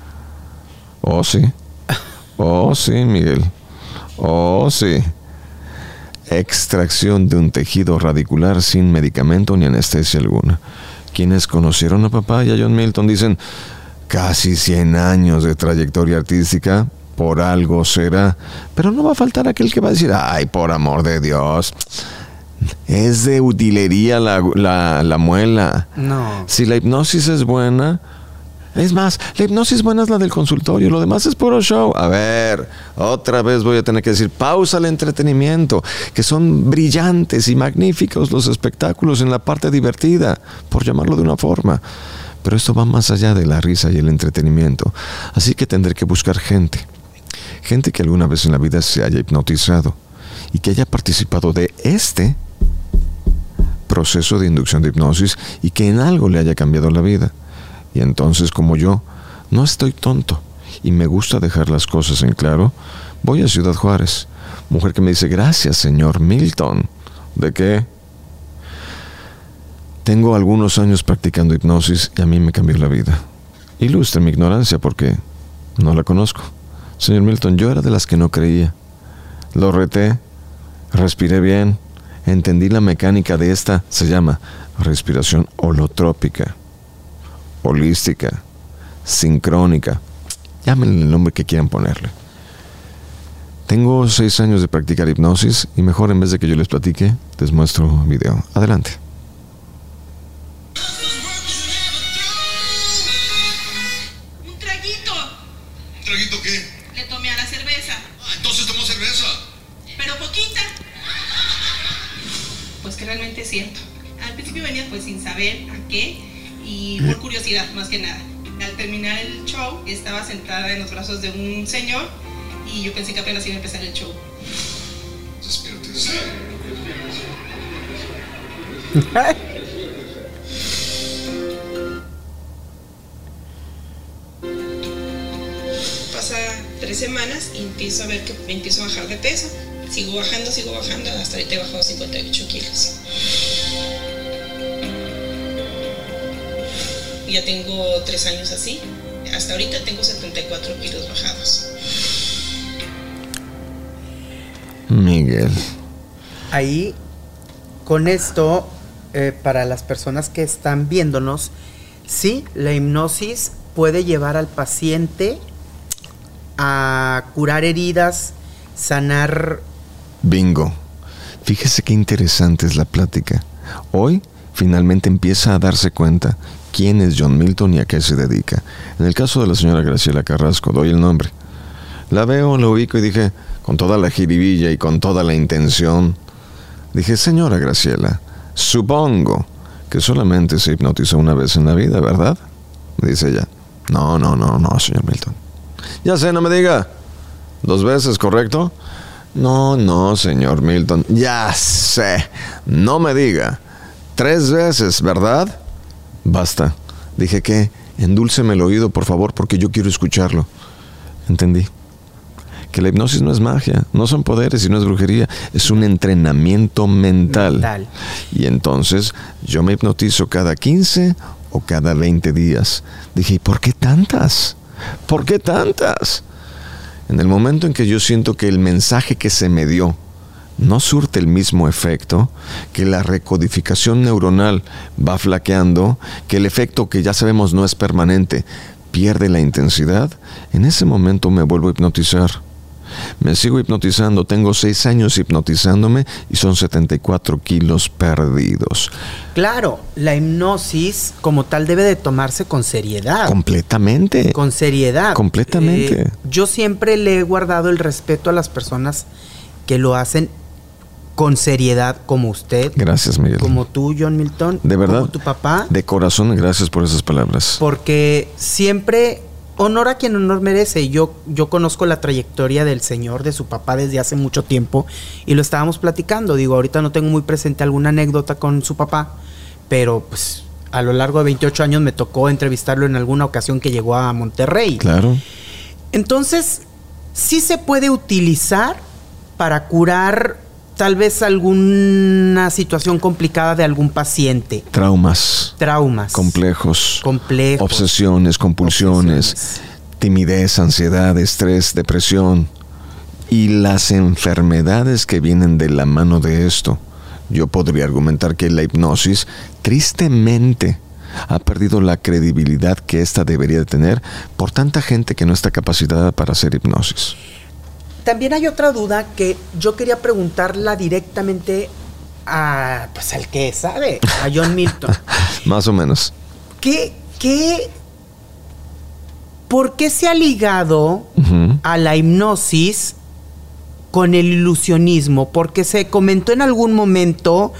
Oh, sí. Oh, sí, Miguel. Oh, sí. Extracción de un tejido radicular sin medicamento ni anestesia alguna. Quienes conocieron a papá y a John Milton dicen, casi 100 años de trayectoria artística, por algo será. Pero no va a faltar aquel que va a decir, ay, por amor de Dios. Es de utilería la, la, muela. No. Si la hipnosis es buena, es más, la hipnosis buena es la del consultorio, lo demás es puro show. A ver, otra vez voy a tener que decir, pausa el entretenimiento, que son brillantes y magníficos los espectáculos en la parte divertida, por llamarlo de una forma. Pero esto va más allá de la risa y el entretenimiento. Así que tendré que buscar gente. Gente que alguna vez en la vida se haya hipnotizado y que haya participado de este proceso de inducción de hipnosis y que en algo le haya cambiado la vida. Y entonces, como yo, no estoy tonto y me gusta dejar las cosas en claro, voy a Ciudad Juárez. Mujer que me dice, gracias, señor Milton. ¿De qué? Tengo algunos años practicando hipnosis y a mí me cambió la vida. Ilustre mi ignorancia porque no la conozco. Señor Milton, yo era de las que no creía. Lo reté, respiré bien, entendí la mecánica de esta, se llama respiración holotrópica, holística, sincrónica. Llámenle el nombre que quieran ponerle. Tengo seis años de practicar hipnosis y mejor en vez de que yo les platique, les muestro un video. Adelante. Pues sin saber a qué y por curiosidad más que nada. Al terminar el show estaba sentada en los brazos de un señor y yo pensé que apenas iba a empezar el show. Pasa tres semanas y empiezo a ver que empiezo a bajar de peso. Sigo bajando, sigo bajando, hasta ahorita he bajado 58 kilos. Ya tengo tres años así. Hasta ahorita tengo 74 kilos bajados. Miguel. Ahí, con esto, eh, para las personas que están viéndonos, sí, la hipnosis puede llevar al paciente a curar heridas, sanar. Bingo. Fíjese qué interesante es la plática. Hoy finalmente empieza a darse cuenta quién es John Milton y a qué se dedica. En el caso de la señora Graciela Carrasco, doy el nombre. La veo, la ubico y dije, con toda la jiribilla y con toda la intención, dije, señora Graciela, supongo que solamente se hipnotizó una vez en la vida, ¿verdad? Dice ella. No, no, no, no, señor Milton. Ya sé, no me diga. Dos veces, ¿correcto? No, no, señor Milton. Ya sé. No me diga. Tres veces, ¿verdad? Basta. Dije que endúlceme el oído, por favor, porque yo quiero escucharlo. Entendí. Que la hipnosis no es magia, no son poderes y no es brujería, es un entrenamiento mental. Mental. Y entonces yo me hipnotizo cada 15 o cada 20 días. Dije, ¿y por qué tantas? ¿Por qué tantas? En el momento en que yo siento que el mensaje que se me dio no surte el mismo efecto, que la recodificación neuronal va flaqueando, que el efecto que ya sabemos no es permanente pierde la intensidad, en ese momento me vuelvo a hipnotizar. Me sigo hipnotizando, tengo seis años hipnotizándome y son 74 kilos perdidos. Claro, la hipnosis como tal debe de tomarse con seriedad. Completamente. con seriedad. Completamente. Eh, yo siempre le he guardado el respeto a las personas que lo hacen con seriedad, como usted, Gracias, Miguel. como tú, John Milton, De verdad. como tu papá, De corazón, gracias por esas palabras. porque siempre honor a quien honor merece. Yo, yo conozco la trayectoria del señor, de su papá desde hace mucho tiempo y lo estábamos platicando. Digo, ahorita no tengo muy presente alguna anécdota con su papá, pero pues a lo largo de 28 años me tocó entrevistarlo en alguna ocasión que llegó a Monterrey. Claro. Entonces, sí se puede utilizar para curar tal vez alguna situación complicada de algún paciente. Traumas, Traumas. complejos, Complejos. obsesiones, compulsiones, Obsesiones. timidez, ansiedad, estrés, depresión y las enfermedades que vienen de la mano de esto. Yo podría argumentar que la hipnosis, tristemente, ha perdido la credibilidad que ésta debería de tener por tanta gente que no está capacitada para hacer hipnosis. También hay otra duda que yo quería preguntarla directamente a, pues, al que sabe, a John Milton. *laughs* Más o menos. ¿Qué, qué, por qué se ha ligado a la hipnosis con el ilusionismo? Porque se comentó en algún momento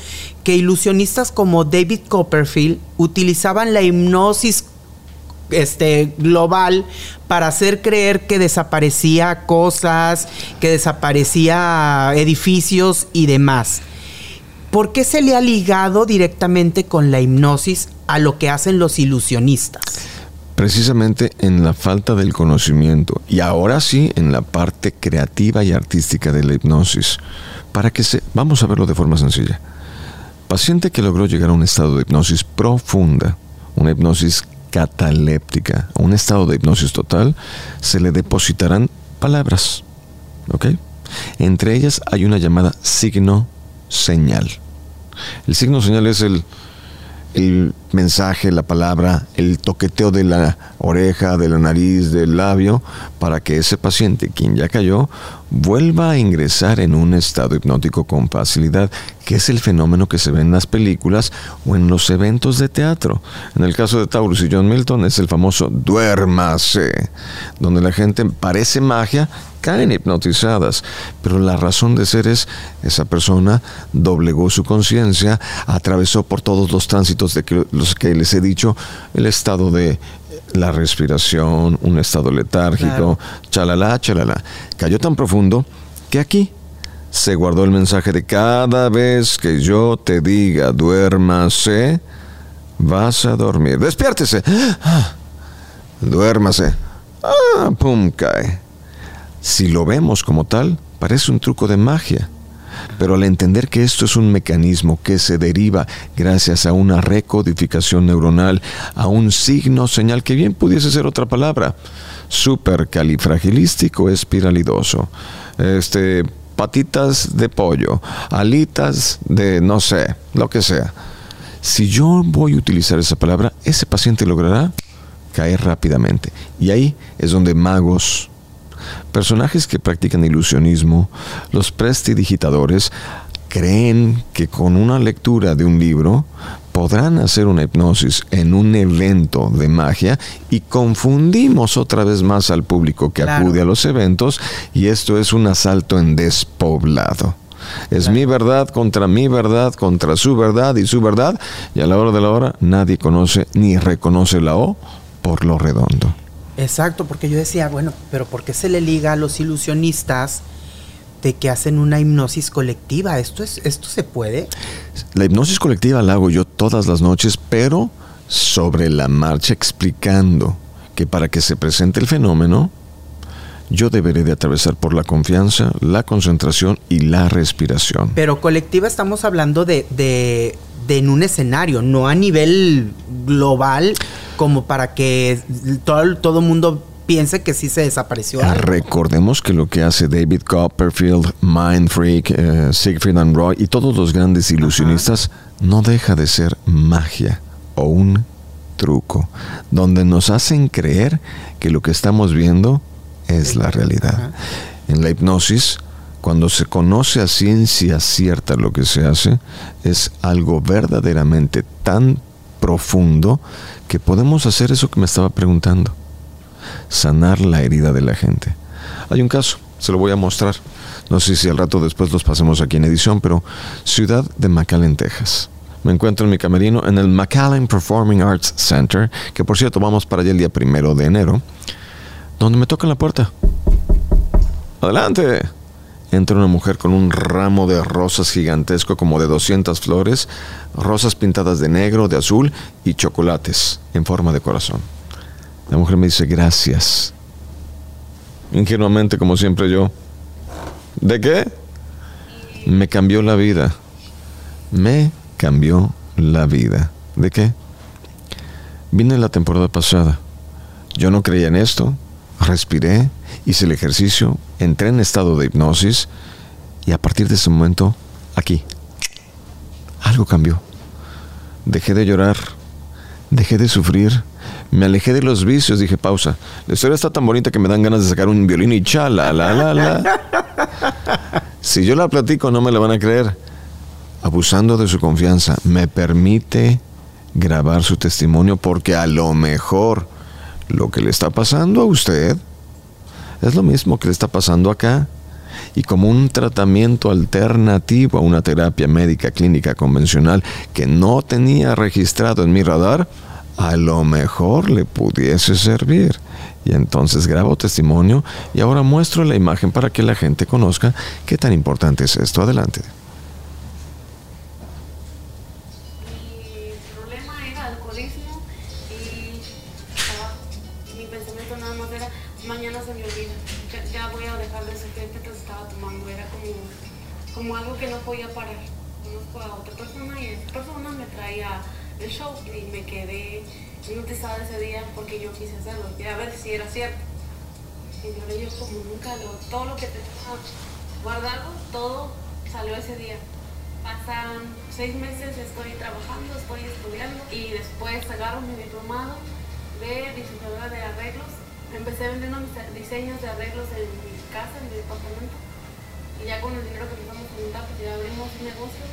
que ilusionistas como David Copperfield utilizaban la hipnosis este, global para hacer creer que desaparecía cosas, que desaparecía edificios y demás. ¿Por qué se le ha ligado directamente con la hipnosis a lo que hacen los ilusionistas? Precisamente en la falta del conocimiento y ahora sí en la parte creativa y artística de la hipnosis. Para que se... Vamos a verlo de forma sencilla. Paciente que logró llegar a un estado de hipnosis profunda, una hipnosis cataléptica, un estado de hipnosis total, se le depositarán palabras. ¿Ok? Entre ellas hay una llamada signo señal. El signo señal es el, el mensaje, la palabra, el toqueteo de la oreja, de la nariz, del labio, para que ese paciente, quien ya cayó, vuelva a ingresar en un estado hipnótico con facilidad, que es el fenómeno que se ve en las películas o en los eventos de teatro. En el caso de Taurus y John Milton es el famoso duérmase, donde la gente parece magia, caen hipnotizadas, pero la razón de ser es esa persona doblegó su conciencia, atravesó por todos los tránsitos de los que les he dicho, el estado de la respiración, un estado letárgico, chalala, chalala. Cayó tan profundo que aquí se guardó el mensaje de cada vez que yo te diga duérmase, vas a dormir. Despiértese. *gasps* Duérmase. Ah, pum, cae. Si lo vemos como tal, parece un truco de magia. Pero al entender que esto es un mecanismo que se deriva gracias a una recodificación neuronal, a un signo, señal que bien pudiese ser otra palabra, supercalifragilístico espiralidoso, este, patitas de pollo, alitas de no sé, lo que sea. Si yo voy a utilizar esa palabra, ese paciente logrará caer rápidamente. Y ahí es donde magos, Personajes que practican ilusionismo, los prestidigitadores, creen que con una lectura de un libro podrán hacer una hipnosis en un evento de magia y confundimos otra vez más al público que acude a los eventos y esto es un asalto en despoblado. Es mi verdad contra mi verdad, contra su verdad y su verdad, y a la hora de la hora nadie conoce ni reconoce la O por lo redondo. Exacto, porque yo decía, bueno, pero ¿por qué se le liga a los ilusionistas de que hacen una hipnosis colectiva? ¿Esto, es, esto se puede? La hipnosis colectiva la hago yo todas las noches, pero sobre la marcha explicando que para que se presente el fenómeno, yo deberé de atravesar por la confianza, la concentración y la respiración. Pero colectiva estamos hablando de, de, de en un escenario, no a nivel global como para que todo todo mundo piense que sí se desapareció. Recordemos que lo que hace David Copperfield, Mind Freak, eh, Siegfried and Roy y todos los grandes ilusionistas no deja de ser magia o un truco, donde nos hacen creer que lo que estamos viendo es la realidad. En la hipnosis, cuando se conoce a ciencia cierta lo que se hace, es algo verdaderamente tan profundo que podemos hacer eso que me estaba preguntando, sanar la herida de la gente. Hay un caso, se lo voy a mostrar. No sé si al rato después los pasemos aquí en edición, pero ciudad de McAllen, Texas. Me encuentro en mi camerino en el McAllen Performing Arts Center, que por cierto vamos para allá el día primero de enero, donde me tocan la puerta. Adelante. Entra una mujer con un ramo de rosas gigantesco como de 200 flores, rosas pintadas de negro, de azul y chocolates en forma de corazón. La mujer me dice gracias. Ingenuamente, como siempre yo. ¿De qué? Me cambió la vida. Me cambió la vida. ¿De qué? Vine la temporada pasada. Yo no creía en esto. Respiré, hice el ejercicio, entré en estado de hipnosis y a partir de ese momento, aquí, algo cambió. Dejé de llorar, dejé de sufrir, me alejé de los vicios, dije pausa. La historia está tan bonita que me dan ganas de sacar un violín y chala, la, la, la. *laughs* Si yo la platico no me la van a creer. Abusando de su confianza, me permite grabar su testimonio porque a lo mejor lo que le está pasando a usted es lo mismo que le está pasando acá. Y como un tratamiento alternativo a una terapia médica clínica convencional que no tenía registrado en mi radar, a lo mejor le pudiese servir. Y entonces grabo testimonio y ahora muestro la imagen para que la gente conozca qué tan importante es esto. Adelante. Ese día. Pasan seis meses, estoy trabajando, estoy estudiando y después agarro mi diplomado de diseñadora de arreglos. Empecé vendiendo mis diseños de arreglos en mi casa, en mi departamento. Y ya con el dinero que empezamos a juntar, pues ya abrimos un negocio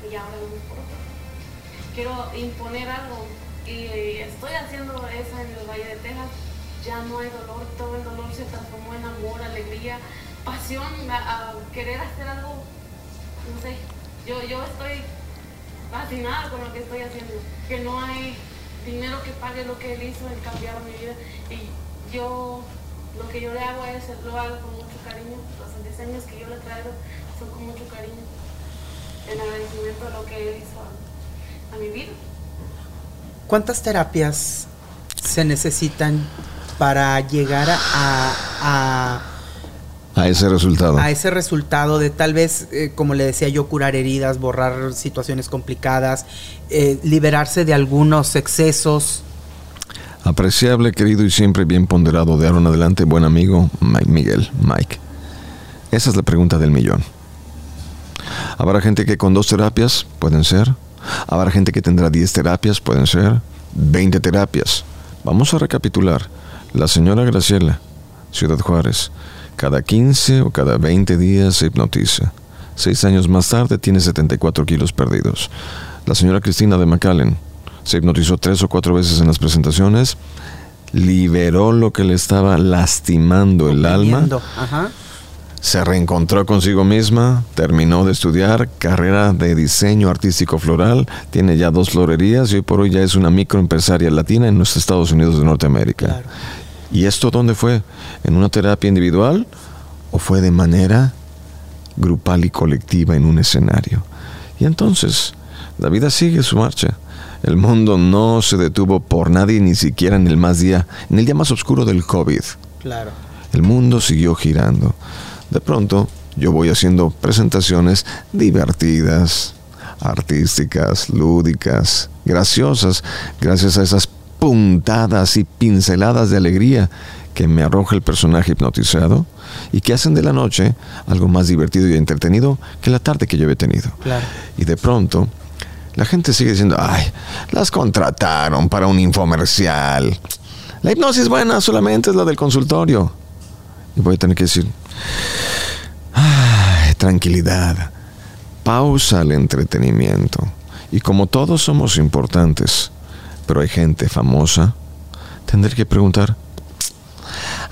y ahora vamos por otro. Quiero imponer algo y estoy haciendo eso en el Valle de Texas. Ya no hay dolor, todo el dolor se transformó en amor, alegría, pasión, a querer hacer algo, no sé, yo, yo estoy fascinada con lo que estoy haciendo, que no hay dinero que pague lo que él hizo en cambiar mi vida. Y yo, lo que yo le hago es, lo hago con mucho cariño, los diseños que yo le traigo son con mucho cariño, en agradecimiento a lo que él hizo a, a mi vida. ¿Cuántas terapias se necesitan para llegar a, a, A ese resultado. a ese resultado de tal vez, eh, como le decía yo, curar heridas, borrar situaciones complicadas, eh, liberarse de algunos excesos? Apreciable, querido y siempre bien ponderado de ahora en adelante, buen amigo Mike Miguel, Mike. Esa es la pregunta del millón. Habrá gente que con dos terapias pueden ser. Habrá gente que tendrá 10 terapias, pueden ser. 20 terapias. Vamos a recapitular. La señora Graciela, Ciudad Juárez, cada 15 o cada 20 días se hipnotiza. Seis años más tarde tiene 74 kilos perdidos. La señora Cristina de McAllen se hipnotizó tres o cuatro veces en las presentaciones, liberó lo que le estaba lastimando el alma, Ajá. se reencontró consigo misma, terminó de estudiar carrera de diseño artístico floral, tiene ya dos florerías y hoy por hoy ya es una microempresaria latina en los Estados Unidos de Norteamérica. Claro. ¿Y esto dónde fue? ¿En una terapia individual o fue de manera grupal y colectiva en un escenario? Y entonces, la vida sigue su marcha. El mundo no se detuvo por nadie, ni siquiera en el más día, en el día más oscuro del COVID. Claro. El mundo siguió girando. De pronto, yo voy haciendo presentaciones divertidas, artísticas, lúdicas, graciosas, gracias a esas puntadas y pinceladas de alegría que me arroja el personaje hipnotizado y que hacen de la noche algo más divertido y entretenido que la tarde que yo había tenido. Claro. Y de pronto, la gente sigue diciendo, ay, las contrataron para un infomercial. La hipnosis buena solamente es la del consultorio. Y voy a tener que decir, ay, tranquilidad, pausa al entretenimiento. Y como todos somos importantes, pero hay gente famosa, tendré que preguntar,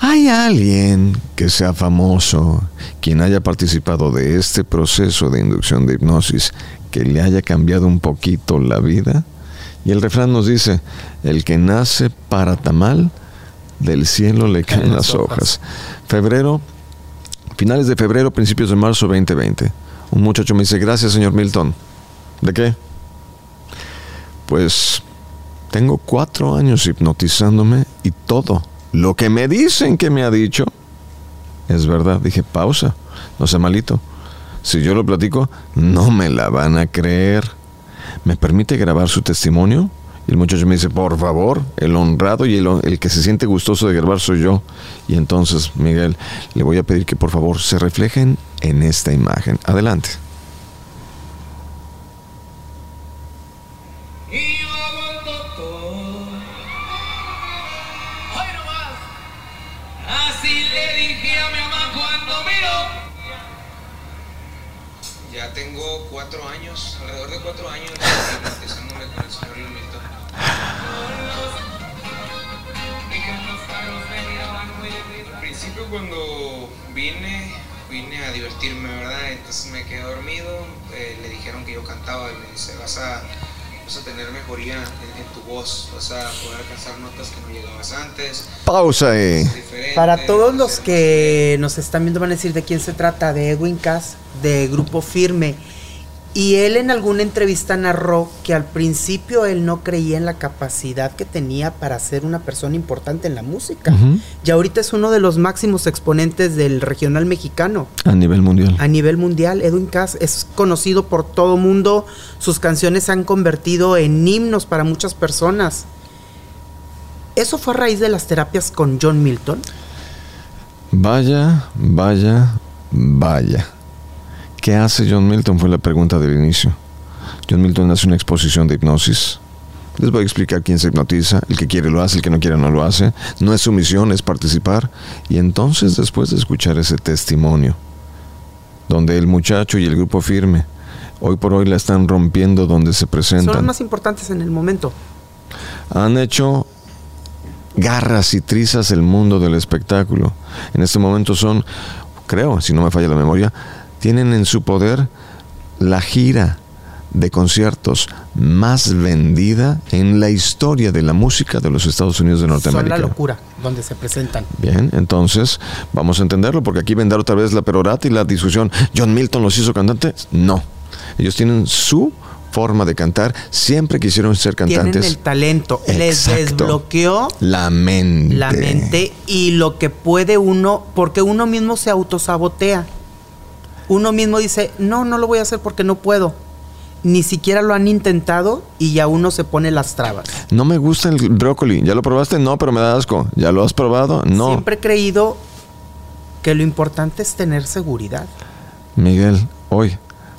¿hay alguien que sea famoso, quien haya participado de este proceso de inducción de hipnosis, que le haya cambiado un poquito la vida? Y el refrán nos dice, el que nace para tamal, del cielo le caen las hojas. Febrero, finales de febrero, principios de marzo 2020. Un muchacho me dice, gracias señor Milton. ¿De qué? Pues tengo cuatro años hipnotizándome y todo lo que me dicen que me ha dicho es verdad. Dije, pausa, no sea malito. Si yo lo platico, no me la van a creer. ¿Me permite grabar su testimonio? Y el muchacho me dice, por favor, el honrado y el, el, que se siente gustoso de grabar soy yo. Y entonces, Miguel, le voy a pedir que por favor se reflejen en esta imagen. Adelante. Vas a, vas a tener mejoría en, en tu voz, vas a poder alcanzar notas que no llegabas antes. Pausa ahí. Para todos los que nos están viendo van a decir de quién se trata, de Edwin Cass, de Grupo Firme. Y él en alguna entrevista narró que al principio él no creía en la capacidad que tenía para ser una persona importante en la música. Y ahorita es uno de los máximos exponentes del regional mexicano. A nivel mundial. A nivel mundial, Edwin Cass es conocido por todo mundo. Sus canciones se han convertido en himnos para muchas personas. ¿Eso fue a raíz de las terapias con John Milton? Vaya, vaya, vaya. ¿Qué hace John Milton? Fue la pregunta del inicio. John Milton hace una exposición de hipnosis. Les voy a explicar quién se hipnotiza. El que quiere lo hace, el que no quiere no lo hace. No es su misión, es participar. Y entonces, después de escuchar ese testimonio, donde el muchacho y el grupo firme, hoy por hoy la están rompiendo donde se Son los presentan, más importantes en el momento. han hecho garras y trizas el mundo del espectáculo. En este momento son, creo, si no me falla la memoria, tienen en su poder la gira de conciertos más vendida en la historia de la música de los Estados Unidos de Son Norteamérica. la locura donde se presentan. Bien, entonces vamos a entenderlo porque aquí vendrá otra vez la perorata y la discusión. ¿John Milton los hizo cantantes? No. Ellos tienen su forma de cantar. Siempre quisieron ser Tienen cantantes. el talento. Les Exacto. desbloqueó La mente. la mente y lo que puede uno, porque uno mismo se autosabotea. Uno mismo dice, no, no lo voy a hacer porque no puedo. Ni siquiera lo han intentado y ya uno se pone las trabas. No me gusta el brócoli. ¿Ya lo probaste? No, pero me da asco. ¿Ya lo has probado? No. Siempre he creído que lo importante es tener seguridad. Miguel, hoy,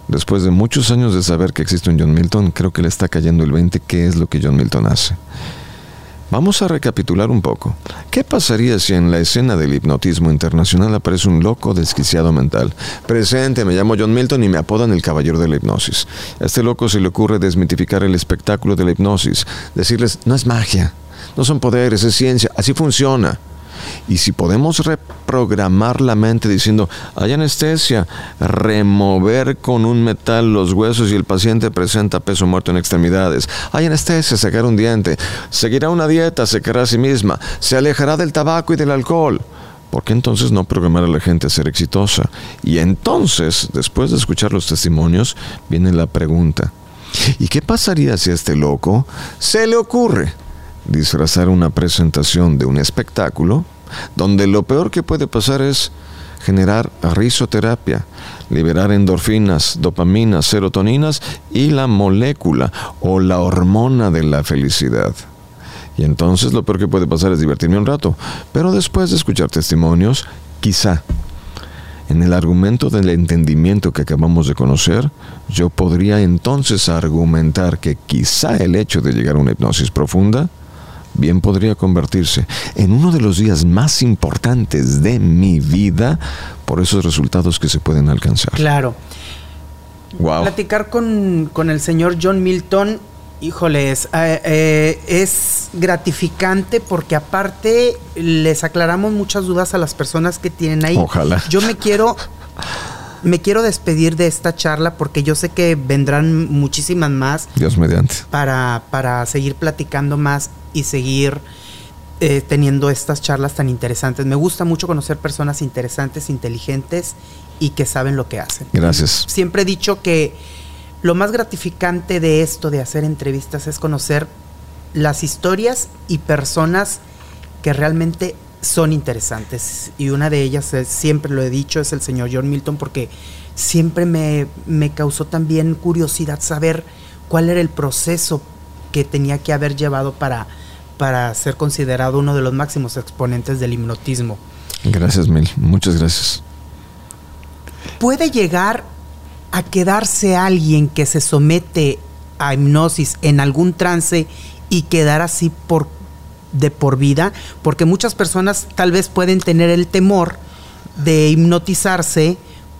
después de muchos años de saber que existe un John Milton, creo que le está cayendo el 20 qué es lo que John Milton hace. Vamos a recapitular un poco. ¿Qué pasaría si en la escena del hipnotismo internacional aparece un loco desquiciado mental? Presente, me llamo John Milton y me apodan el caballero de la hipnosis. A este loco se le ocurre desmitificar el espectáculo de la hipnosis, decirles, no es magia, no son poderes, es ciencia, así funciona. Y si podemos reprogramar la mente diciendo, hay anestesia, remover con un metal los huesos y el paciente presenta peso muerto en extremidades. Hay anestesia, sacar un diente. Seguirá una dieta, se querrá a sí misma. Se alejará del tabaco y del alcohol. ¿Por qué entonces no programar a la gente a ser exitosa? Y entonces, después de escuchar los testimonios, viene la pregunta. ¿Y qué pasaría si a este loco se le ocurre disfrazar una presentación de un espectáculo donde lo peor que puede pasar es generar risoterapia, liberar endorfinas, dopaminas, serotoninas y la molécula o la hormona de la felicidad? Y entonces lo peor que puede pasar es divertirme un rato. Pero después de escuchar testimonios, quizá en el argumento del entendimiento que acabamos de conocer, yo podría entonces argumentar que quizá el hecho de llegar a una hipnosis profunda bien podría convertirse en uno de los días más importantes de mi vida por esos resultados que se pueden alcanzar. Claro. Wow. Platicar con, con el señor John Milton, híjoles, eh, eh, es gratificante porque aparte les aclaramos muchas dudas a las personas que tienen ahí. Ojalá. Yo me quiero, me quiero despedir de esta charla porque yo sé que vendrán muchísimas más Dios mediante. para, para seguir platicando más y seguir eh, teniendo estas charlas tan interesantes. Me gusta mucho conocer personas interesantes, inteligentes y que saben lo que hacen. Gracias. Siempre he dicho que lo más gratificante de esto, de hacer entrevistas, es conocer las historias y personas que realmente son interesantes. Y una de ellas, es- siempre lo he dicho, es el señor John Milton, porque siempre me, me causó también curiosidad saber cuál era el proceso que tenía que haber llevado para, para ser considerado uno de los máximos exponentes del hipnotismo. Gracias mil. Muchas gracias. puede llegar a quedarse alguien que se somete a hipnosis en algún trance y quedar así por de por vida, porque muchas personas tal vez pueden tener el temor de hipnotizarse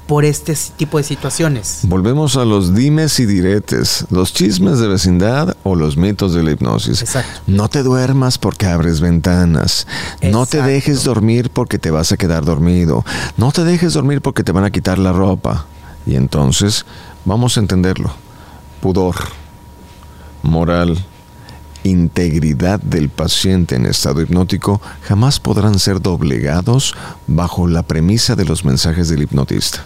por este tipo de situaciones. Volvemos a los dimes y diretes, los chismes de vecindad o los mitos de la hipnosis. Exacto. No te duermas porque abres ventanas. No te dejes dormir porque te vas a quedar dormido. No te dejes dormir porque te van a quitar la ropa. Y entonces vamos a entenderlo. Pudor, moral, integridad del paciente en estado hipnótico jamás podrán ser doblegados bajo la premisa de los mensajes del hipnotista.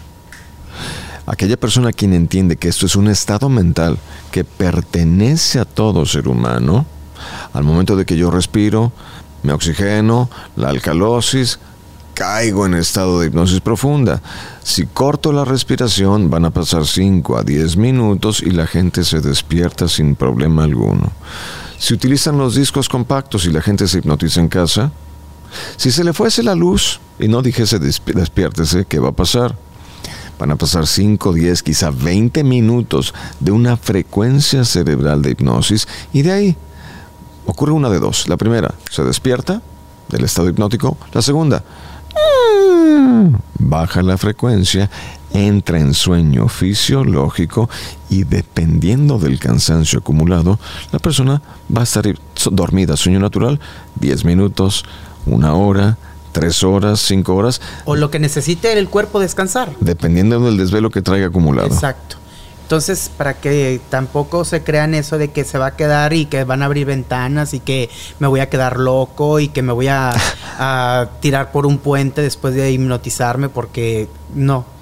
Aquella persona quien entiende que esto es un estado mental que pertenece a todo ser humano, al momento de que yo respiro, me oxigeno, la alcalosis, caigo en estado de hipnosis profunda. Si corto la respiración, van a pasar 5 a 10 minutos y la gente se despierta sin problema alguno. Si utilizan los discos compactos y la gente se hipnotiza en casa, si se le fuese la luz y no dijese "Despi- despiértese, ¿qué va a pasar? Van a pasar 5, 10, quizá 20 minutos de una frecuencia cerebral de hipnosis y de ahí ocurre una de dos. La primera, se despierta del estado hipnótico. La segunda, baja la frecuencia, entra en sueño fisiológico y dependiendo del cansancio acumulado, la persona va a estar dormida, sueño natural, 10 minutos, una hora, tres horas, cinco horas. O lo que necesite el cuerpo descansar. Dependiendo del desvelo que traiga acumulado. Exacto. Entonces, para que tampoco se crean eso de que se va a quedar y que van a abrir ventanas y que me voy a quedar loco y que me voy a, *laughs* a tirar por un puente después de hipnotizarme, porque no.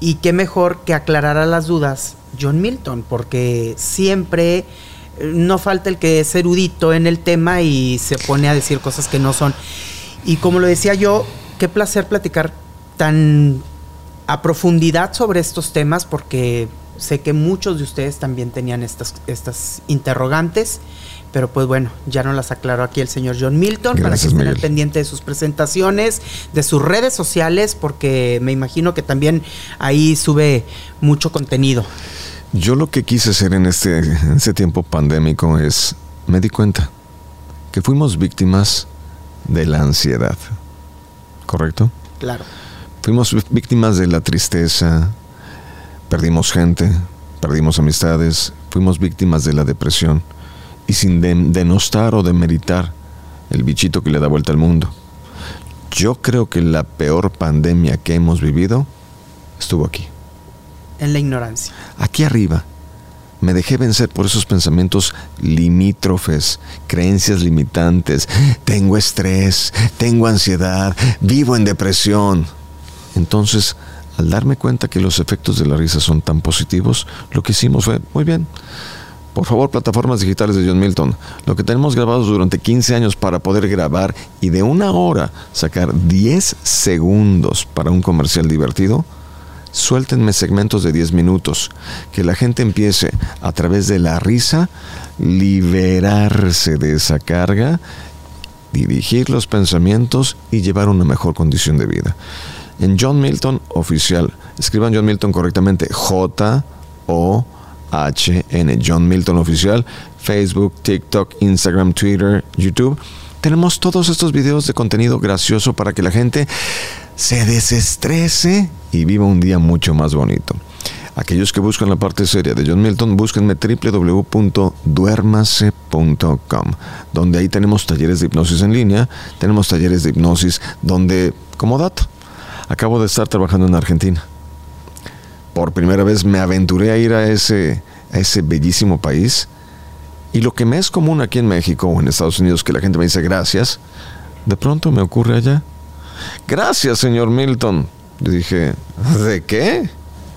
Y qué mejor que aclarara las dudas John Milton, porque siempre eh, no falta el que es erudito en el tema y se pone a decir cosas que no son. Y como lo decía yo, qué placer platicar tan a profundidad sobre estos temas porque sé que muchos de ustedes también tenían estas, estas interrogantes, pero pues bueno, ya nos las aclaró aquí el señor John Milton para que estén al pendiente de sus presentaciones, de sus redes sociales, porque me imagino que también ahí sube mucho contenido. Yo lo que quise hacer en este, en este tiempo pandémico es, me di cuenta que fuimos víctimas de la ansiedad, ¿correcto? Claro. Fuimos víctimas de la tristeza, perdimos gente, perdimos amistades, fuimos víctimas de la depresión y sin denostar o demeritar el bichito que le da vuelta al mundo. Yo creo que la peor pandemia que hemos vivido estuvo aquí. En la ignorancia. Aquí arriba. Me dejé vencer por esos pensamientos limítrofes, creencias limitantes. Tengo estrés, tengo ansiedad, vivo en depresión. Entonces, al darme cuenta que los efectos de la risa son tan positivos, lo que hicimos fue, muy bien, por favor, plataformas digitales de John Milton, lo que tenemos grabado durante 15 años para poder grabar y de una hora sacar 10 segundos para un comercial divertido, suéltenme segmentos de 10 minutos, que la gente empiece a través de la risa liberarse de esa carga, dirigir los pensamientos y llevar una mejor condición de vida en John Milton Oficial. Escriban John Milton correctamente. J-O-H-N. John Milton Oficial. Facebook, TikTok, Instagram, Twitter, YouTube. Tenemos todos estos videos de contenido gracioso para que la gente se desestrese y viva un día mucho más bonito. Aquellos que buscan la parte seria de John Milton, búsquenme www.duermase.com, donde ahí tenemos talleres de hipnosis en línea, tenemos talleres de hipnosis donde, como dato, acabo de estar trabajando en Argentina. Por primera vez me aventuré a ir a ese, a ese bellísimo país. Y lo que me es común aquí en México o en Estados Unidos, que la gente me dice gracias, de pronto me ocurre allá. Gracias, señor Milton. Le dije, ¿de qué?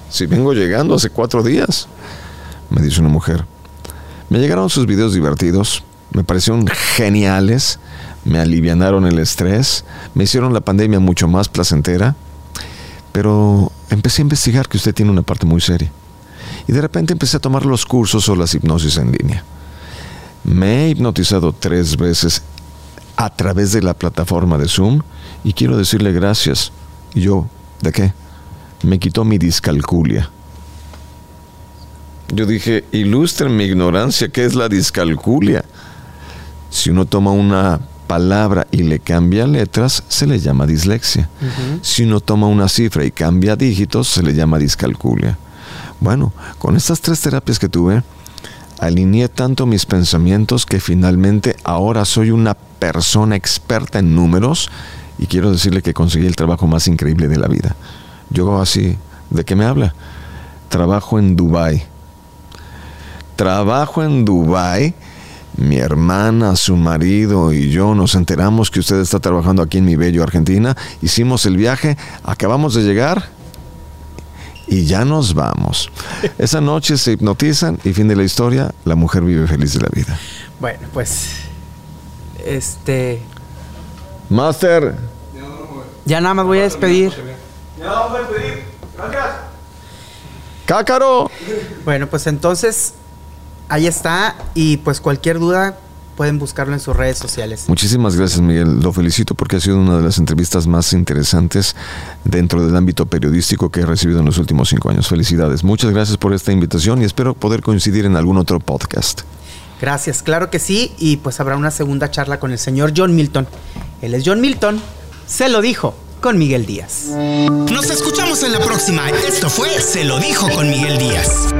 Si vengo llegando hace cuatro días. Me dice una mujer. Me llegaron sus videos divertidos, me parecieron geniales me alivianaron el estrés, me hicieron la pandemia mucho más placentera, pero empecé a investigar que usted tiene una parte muy seria. Y de repente empecé a tomar los cursos o las hipnosis en línea. Me he hipnotizado tres veces a través de la plataforma de Zoom y quiero decirle gracias. ¿Y yo? ¿De qué? Me quitó mi discalculia. Yo dije, ilustren mi ignorancia, ¿qué es la discalculia? Si uno toma una palabra y le cambia letras, se le llama dislexia. Si uno toma una cifra y cambia dígitos, se le llama discalculia. Bueno, con estas tres terapias que tuve, alineé tanto mis pensamientos que finalmente ahora soy una persona experta en números y quiero decirle que conseguí el trabajo más increíble de la vida. Yo así, ¿de qué me habla? Trabajo en Dubai. Trabajo en Dubai mi hermana, su marido y yo nos enteramos que usted está trabajando aquí en mi bello Argentina. Hicimos el viaje, acabamos de llegar y ya nos vamos. *laughs* Esa noche se hipnotizan y fin de la historia, la mujer vive feliz de la vida. Bueno, pues este Master. Ya nada más voy a despedir. Ya vamos a despedir. Gracias. Cácaro. Bueno, pues entonces ahí está. Y pues cualquier duda pueden buscarlo en sus redes sociales. Muchísimas gracias, Miguel. Lo felicito porque ha sido una de las entrevistas más interesantes dentro del ámbito periodístico que he recibido en los últimos cinco años. Felicidades. Muchas gracias por esta invitación y espero poder coincidir en algún otro podcast. Gracias, claro que sí. Y pues habrá una segunda charla con el señor John Milton. Él es John Milton. Se lo dijo con Miguel Díaz. Nos escuchamos en la próxima. Esto fue Se lo dijo con Miguel Díaz.